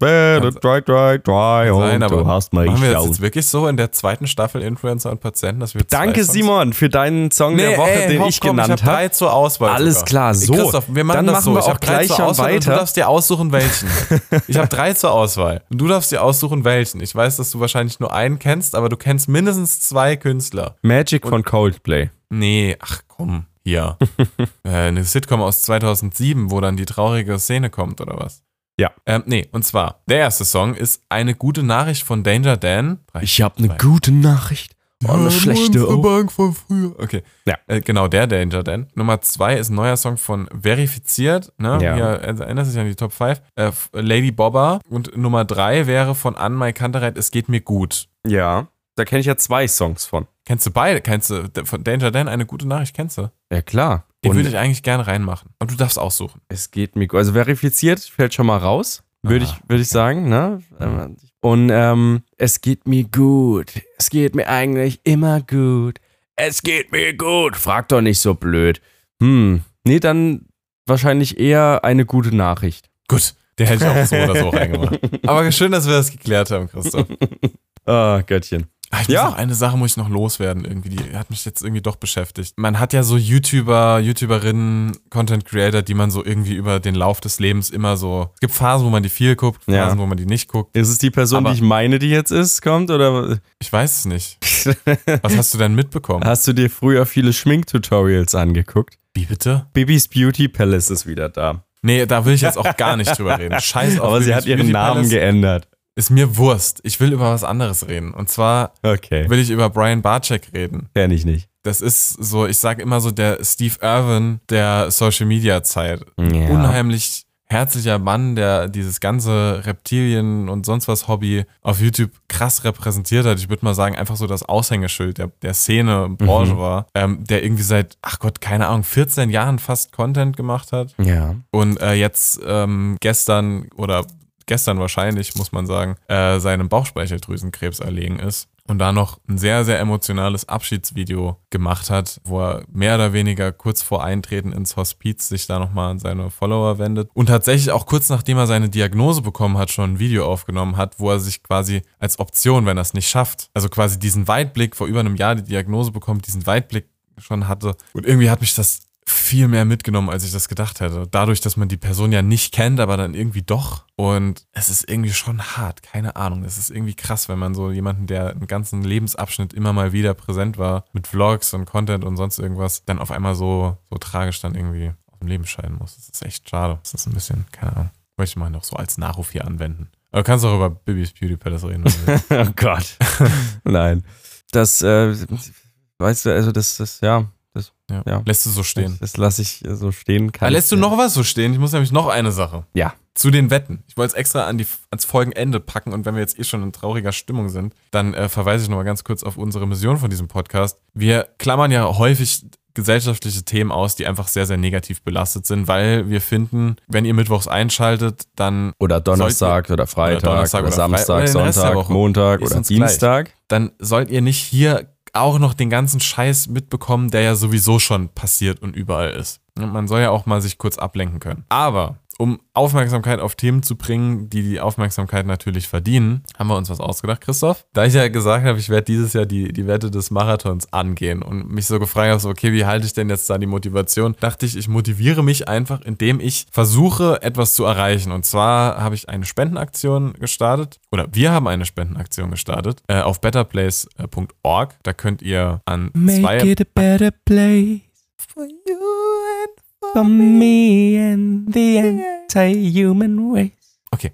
Wähle Kann- 333 sein, und du aber hast mich Machen wir das jetzt wirklich so in der zweiten Staffel Influencer und Patienten, dass wir Danke, Simon, für deinen Song der Woche, ey, den hopp, ich komm, genannt ich hab habe. drei zur Auswahl. Alles sogar. klar, so. Christoph, wir machen Dann das machen so. wir ich auch hab drei zur Auswahl und weiter. Du darfst dir aussuchen, welchen. ich habe drei zur Auswahl. Und du darfst dir aussuchen, welchen. Ich weiß, dass du wahrscheinlich nur einen kennst, aber du kennst mindestens zwei Künstler. Magic von Coldplay. Nee, ach komm, hier. äh, eine Sitcom aus 2007, wo dann die traurige Szene kommt, oder was? Ja. Ähm, nee, und zwar, der erste Song ist Eine gute Nachricht von Danger Dan. Drei, Ich habe eine gute Nachricht. Und eine schlechte auch. Bank von früher. Okay. Ja. Äh, genau, der Danger Dan. Nummer zwei ist ein neuer Song von Verifiziert. Ne? Ja. Hier, äh, erinnert sich an die Top 5. Äh, Lady Bobber. Und Nummer drei wäre von Anmai Kantereit Es geht mir gut. Ja, da kenne ich ja zwei Songs von. Kennst du beide? Kennst du von Danger Dan eine gute Nachricht? Kennst du? Ja, klar. Den würde ich eigentlich gerne reinmachen. Und du darfst aussuchen. es geht mir gut. Also verifiziert fällt schon mal raus. würde ich, würd ich sagen. Ne? Ähm, Und ähm, es geht mir gut. Es geht mir eigentlich immer gut. Es geht mir gut. Frag doch nicht so blöd. Hm, nee, dann wahrscheinlich eher eine gute Nachricht. Gut, der hätte ich auch so oder so reingemacht. Aber schön, dass wir das geklärt haben, Christoph. Ah, Göttchen. Ah, Ich Ja. noch eine Sache muss ich noch loswerden irgendwie, die hat mich jetzt irgendwie doch beschäftigt. Man hat ja so YouTuber, YouTuberinnen, Content Creator, die man so irgendwie über den Lauf des Lebens immer so. Es gibt Phasen, wo man die viel guckt, Phasen, Ja. wo man die nicht guckt. Ist es die Person, Aber- die ich meine, die jetzt ist, kommt? Oder Ich weiß es nicht. Was hast du denn mitbekommen? hast du dir früher viele Schminktutorials angeguckt? Wie bitte? Bibis Beauty Palace ist wieder da. Nee, da will ich jetzt auch gar nicht drüber reden. Scheiß auf Aber sie Bibis hat ihren Beauty Namen Palace. geändert. Ist mir Wurst. Ich will über was anderes reden. Und zwar Okay. will ich über Brian Barczyk reden. Kenn ich nicht. Das ist so, ich sage immer so der Steve Irwin der Social Media Zeit. Ja. Unheimlich herzlicher Mann, der dieses ganze Reptilien und sonst was Hobby auf YouTube krass repräsentiert hat. Ich würde mal sagen, einfach so das Aushängeschild der, der Szene, Branche war, ähm, der irgendwie seit, ach Gott, keine Ahnung, 14 Jahren fast Content gemacht hat. Ja. Und äh, jetzt ähm, gestern oder gestern wahrscheinlich, muss man sagen, äh, seinem Bauchspeicheldrüsenkrebs erlegen ist. Und da noch ein sehr, sehr emotionales Abschiedsvideo gemacht hat, wo er mehr oder weniger kurz vor Eintreten ins Hospiz sich da nochmal an seine Follower wendet. Und tatsächlich auch kurz nachdem er seine Diagnose bekommen hat, schon ein Video aufgenommen hat, wo er sich quasi als Option, wenn er es nicht schafft, also quasi diesen Weitblick, vor über einem Jahr die Diagnose bekommt, diesen Weitblick schon hatte. Und irgendwie hat mich das viel mehr mitgenommen, als ich das gedacht hätte. Dadurch, dass man die Person ja nicht kennt, aber dann irgendwie doch. Und es ist irgendwie schon hart, keine Ahnung. Es ist irgendwie krass, wenn man so jemanden, der einen ganzen Lebensabschnitt immer mal wieder präsent war, mit Vlogs und Content und sonst irgendwas, dann auf einmal so, so tragisch dann irgendwie aus dem Leben scheiden muss. Das ist echt schade. Das ist ein bisschen, keine Ahnung. Möchte man noch so als Nachruf hier anwenden. Aber du kannst auch über Bibis Beauty Palace reden. Oh Gott. Nein. Das, äh, weißt du, also das, das, ja, Ja. Ja. Lässt du so stehen. das lasse ich so stehen. Kann Ah, lässt du noch was so stehen? Ich muss nämlich noch eine Sache. Ja. Zu den Wetten. Ich wollte es extra an die, ans Folgenende packen und wenn wir jetzt eh schon in trauriger Stimmung sind, dann äh, verweise ich nochmal ganz kurz auf unsere Mission von diesem Podcast. Wir klammern ja häufig gesellschaftliche Themen aus, die einfach sehr, sehr negativ belastet sind, weil wir finden, wenn ihr mittwochs einschaltet, dann, Oder Donnerstag oder Freitag oder, Donnerstag oder Samstag, oder Rest der Sonntag, Woche. Montag oder uns gleich. Dienstag. dann sollt ihr nicht hier auch noch den ganzen Scheiß mitbekommen, der ja sowieso schon passiert und überall ist. Und Man soll ja auch mal sich kurz ablenken können. Aber um Aufmerksamkeit auf Themen zu bringen, die die Aufmerksamkeit natürlich verdienen, haben wir uns was ausgedacht, Christoph. Da ich ja gesagt habe, ich werde dieses Jahr die, die Wette des Marathons angehen und mich so gefragt habe, so, okay, wie halte ich denn jetzt da die Motivation? Dachte ich, ich motiviere mich einfach, indem ich versuche, etwas zu erreichen. Und zwar habe ich eine Spendenaktion gestartet, oder wir haben eine Spendenaktion gestartet, äh, auf betterplace.org. Da könnt ihr an zwei... a better place for you for me and the anti-human race. Okay.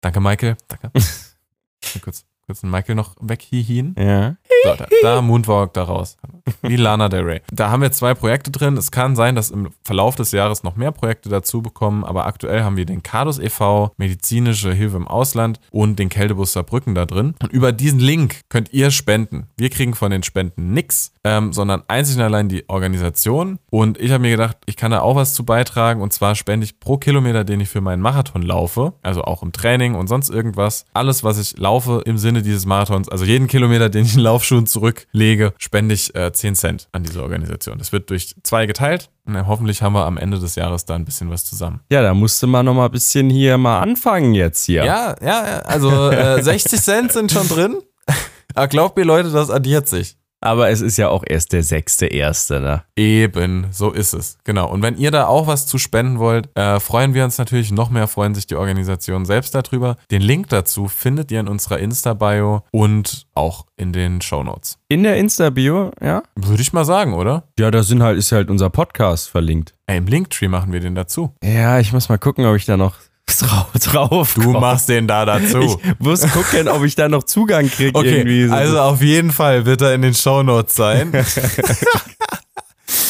Danke, Michael. Danke. Kurz, kurz den Michael noch weghiehen. Ja. So, da, da Moonwalk da raus. Wie Lana Del Rey. Da haben wir zwei Projekte drin. Es kann sein, dass im Verlauf des Jahres noch mehr Projekte dazu bekommen, aber aktuell haben wir den Cardus e.V., medizinische Hilfe im Ausland und den Kältebus Saarbrücken da drin. Und über diesen Link könnt ihr spenden. Wir kriegen von den Spenden nichts, ähm, sondern einzig und allein die Organisation. Und ich habe mir gedacht, ich kann da auch was zu beitragen. Und zwar spende ich pro Kilometer, den ich für meinen Marathon laufe, also auch im Training und sonst irgendwas, alles, was ich laufe im Sinne dieses Marathons, also jeden Kilometer, den ich in Laufschuhen zurücklege, spende ich äh, 10 Cent an diese Organisation. Das wird durch zwei geteilt. Und dann hoffentlich haben wir am Ende des Jahres da ein bisschen was zusammen. Ja, da musste man noch mal ein bisschen hier mal anfangen jetzt hier. Ja, ja, ja. Also äh, 60 Cent sind schon drin. Aber glaubt mir, Leute, das addiert sich. Aber es ist ja auch erst der sechste Erste, ne? Eben, so ist es. Genau. Und wenn ihr da auch was zu spenden wollt, äh, freuen wir uns natürlich. Noch mehr freuen sich die Organisationen selbst darüber. Den Link dazu findet ihr in unserer Insta-Bio und auch in den Shownotes. In der Insta-Bio, ja? Würde ich mal sagen, oder? Ja, da sind halt, ist halt unser Podcast verlinkt. Ey, Im Linktree machen wir den dazu. Ja, ich muss mal gucken, ob ich da noch drauf, drauf Du machst den da dazu. Ich muss gucken, ob ich da noch Zugang kriege Okay, irgendwie. So. also auf jeden Fall wird er in den Shownotes sein.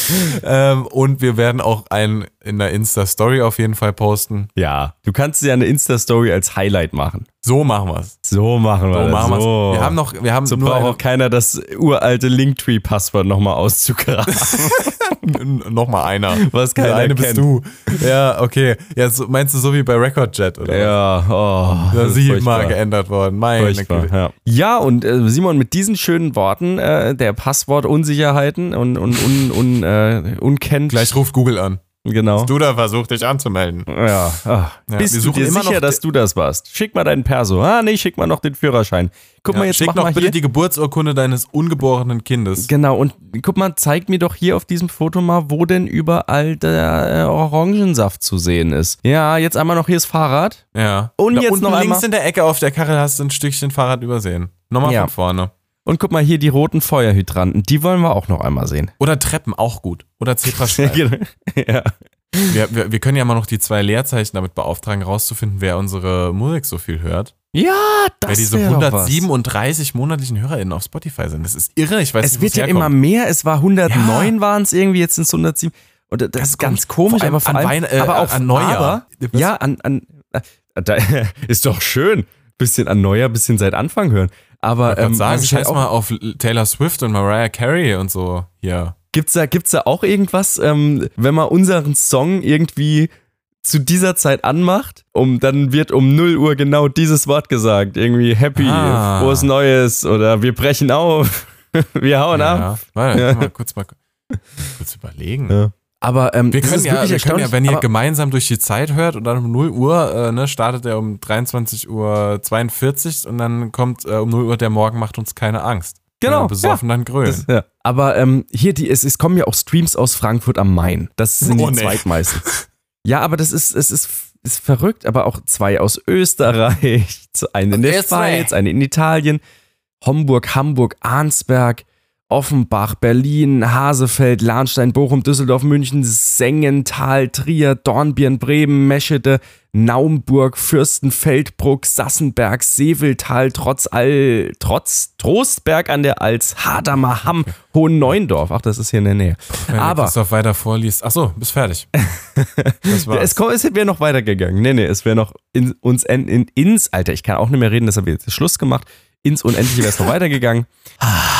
ähm, und wir werden auch einen in der Insta-Story auf jeden Fall posten. ja, du kannst ja eine Insta-Story als Highlight machen. So machen wir's. So machen wir So das. machen wir's. so. Wir haben noch, wir haben so nur braucht auch keiner das uralte Linktree-Passwort nochmal auszugraben, Nochmal einer. was keiner eine kennt. bist du. Ja, okay. Ja, so, meinst du so wie bei Recordjet oder? Ja, oh. Da ist ist sie furchtbar. mal geändert worden. Meine Güte. ja. ja, und äh, Simon, mit diesen schönen Worten äh, der Passwortunsicherheiten und, und un, un, äh, unkennt. Gleich ruft Google an. Genau. Du da versucht dich anzumelden. Ja, ah. Ja, bist wir du dir immer sicher, noch dass du das warst? Schick mal deinen Perso. Ah, nee, schick mal noch den Führerschein. Guck Ja, mal, jetzt schick mach noch mal bitte hier. die Geburtsurkunde deines ungeborenen Kindes. Genau, und guck mal, zeig mir doch hier auf diesem Foto mal, wo denn überall der äh, Orangensaft zu sehen ist. Ja, jetzt einmal noch hier das Fahrrad. Ja. Und da jetzt noch links einmal- in der Ecke auf der Karre hast du ein Stückchen Fahrrad übersehen. Nochmal Ja. von vorne. Und guck mal hier die roten Feuerhydranten. Die wollen wir auch noch einmal sehen. Oder Treppen, auch gut. Oder Zebrastreifen. ja. wir, wir, wir können ja mal noch die zwei Leerzeichen damit beauftragen, rauszufinden, wer unsere Musik so viel hört. ja, Wer das diese wär doch was. 137 monatlichen HörerInnen auf Spotify sind. Das ist irre. Ich weiß Es nicht, wird ja herkommt. immer mehr. Es war 109 waren es irgendwie, jetzt sind es 107. Und das Ganz ist ganz komisch. komisch, aber vor allem, Wein- äh, aber auch an Neujahr. Aber, ja, an, an äh, da, ist doch schön. Bisschen an Neujahr, bisschen seit Anfang hören. Aber Ich ähm, sagen, scheiß halt mal auf Taylor Swift und Mariah Carey und so hier. gibt's da, gibt's da auch irgendwas, ähm, wenn man unseren Song irgendwie zu dieser Zeit anmacht, um, dann wird um 0 Uhr genau dieses Wort gesagt. Irgendwie happy, Ah. frohes Neues oder wir brechen auf, wir hauen ab. Ja. Warte, Ja. ja. mal kurz mal kurz überlegen. Ja. Aber ähm, Wir können, ja, wirklich wir können ja, wenn ihr aber- gemeinsam durch die Zeit hört und dann um 0 Uhr äh, ne, startet er um 23 Uhr 42 und dann kommt äh, um 0 Uhr der Morgen macht uns keine Angst. Genau, besoffen dann grölen. Das, ja. Aber ähm, hier, die, es, es kommen ja auch Streams aus Frankfurt am Main. Das sind Oh, die nee. zweitmeisten. ja, aber das ist, es ist, ist verrückt, aber auch zwei aus Österreich, eine in der. Schweiz, eine in Italien, Homburg, Hamburg, Arnsberg, Offenbach, Berlin, Hasefeld, Lahnstein, Bochum, Düsseldorf, München, Sengenthal, Trier, Dornbirn, Bremen, Meschede, Naumburg, Fürstenfeldbruck, Sassenberg, Seveltal, Trotz All, Trotz, Trostberg an der Alz, Hadermaham, Hohenneuendorf. Ach, das ist hier in der Nähe. Wenn Aber Christoph weiter vorliest. Achso, bist fertig. Das war's. es, es wäre noch weitergegangen. Nee, nee, es wäre noch in, uns in, in, ins, Alter, ich kann auch nicht mehr reden, deshalb wird jetzt Schluss gemacht. Ins Unendliche wäre es noch weitergegangen.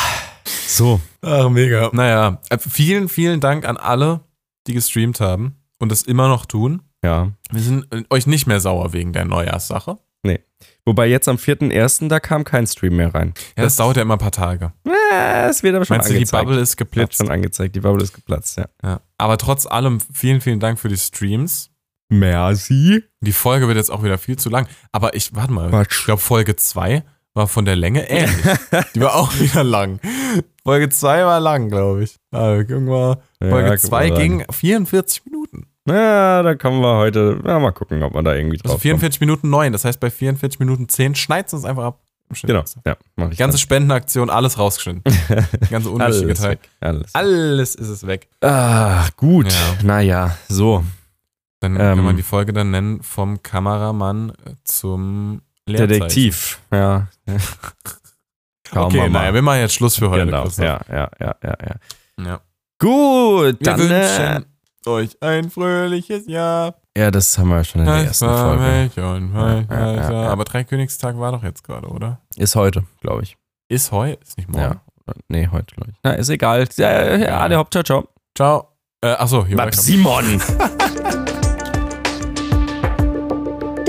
So. Ach, mega. Naja, äh, vielen, vielen Dank an alle, die gestreamt haben und das immer noch tun. Ja. Wir sind äh, euch nicht mehr sauer wegen der Neujahrssache. Wobei jetzt am 4.1. da kam kein Stream mehr rein. Ja, das, dauert ja immer ein paar Tage. Äh, es wird aber schon Meinst du, die angezeigt. Bubble ist geplatzt? schon angezeigt. Die Bubble ist geplatzt, ja. Ja. Aber trotz allem, vielen, vielen Dank für die Streams. Merci. Die Folge wird jetzt auch wieder viel zu lang. Aber ich, warte mal, Quatsch. ich glaube, Folge 2 war von der Länge ähnlich. Die war auch wieder lang. Folge 2 war lang, glaube ich. Mal. Folge Ja, guck 2 mal rein. ging 44 Minuten. Ja, da kommen wir heute. Ja, mal gucken, ob man da irgendwie drauf Also 44 Minuten 9. Das heißt, bei 44 Minuten 10 schneidet es uns einfach ab. Kommt. Genau. Ja, mach ich Die ganze Spendenaktion, alles rausgeschnitten. Die ganze dann. unwichtige Alles Teil. weg. Alles. Alles ist es weg. Ach, gut. Ja. Naja, so. Dann Ähm. kann man die Folge dann nennen vom Kameramann zum. Detektiv. Ja. Okay, wir naja, wir machen jetzt Schluss für heute. genau. Ja, ja, ja, ja, ja. ja. Gut, Wir dann. Äh, wünschen euch ein fröhliches Jahr. ja, das haben wir schon in der ersten Folge. Ja, ja, ja, ja. Aber Dreikönigstag war doch jetzt gerade, oder? Ist heute, glaube ich. Ist heute, ist nicht morgen. Ja. Nee, heute, glaube ich. Na, ist egal. Ja, ja, ja, alle hopp, ciao, ciao. Ciao. Äh, achso, hier Simon.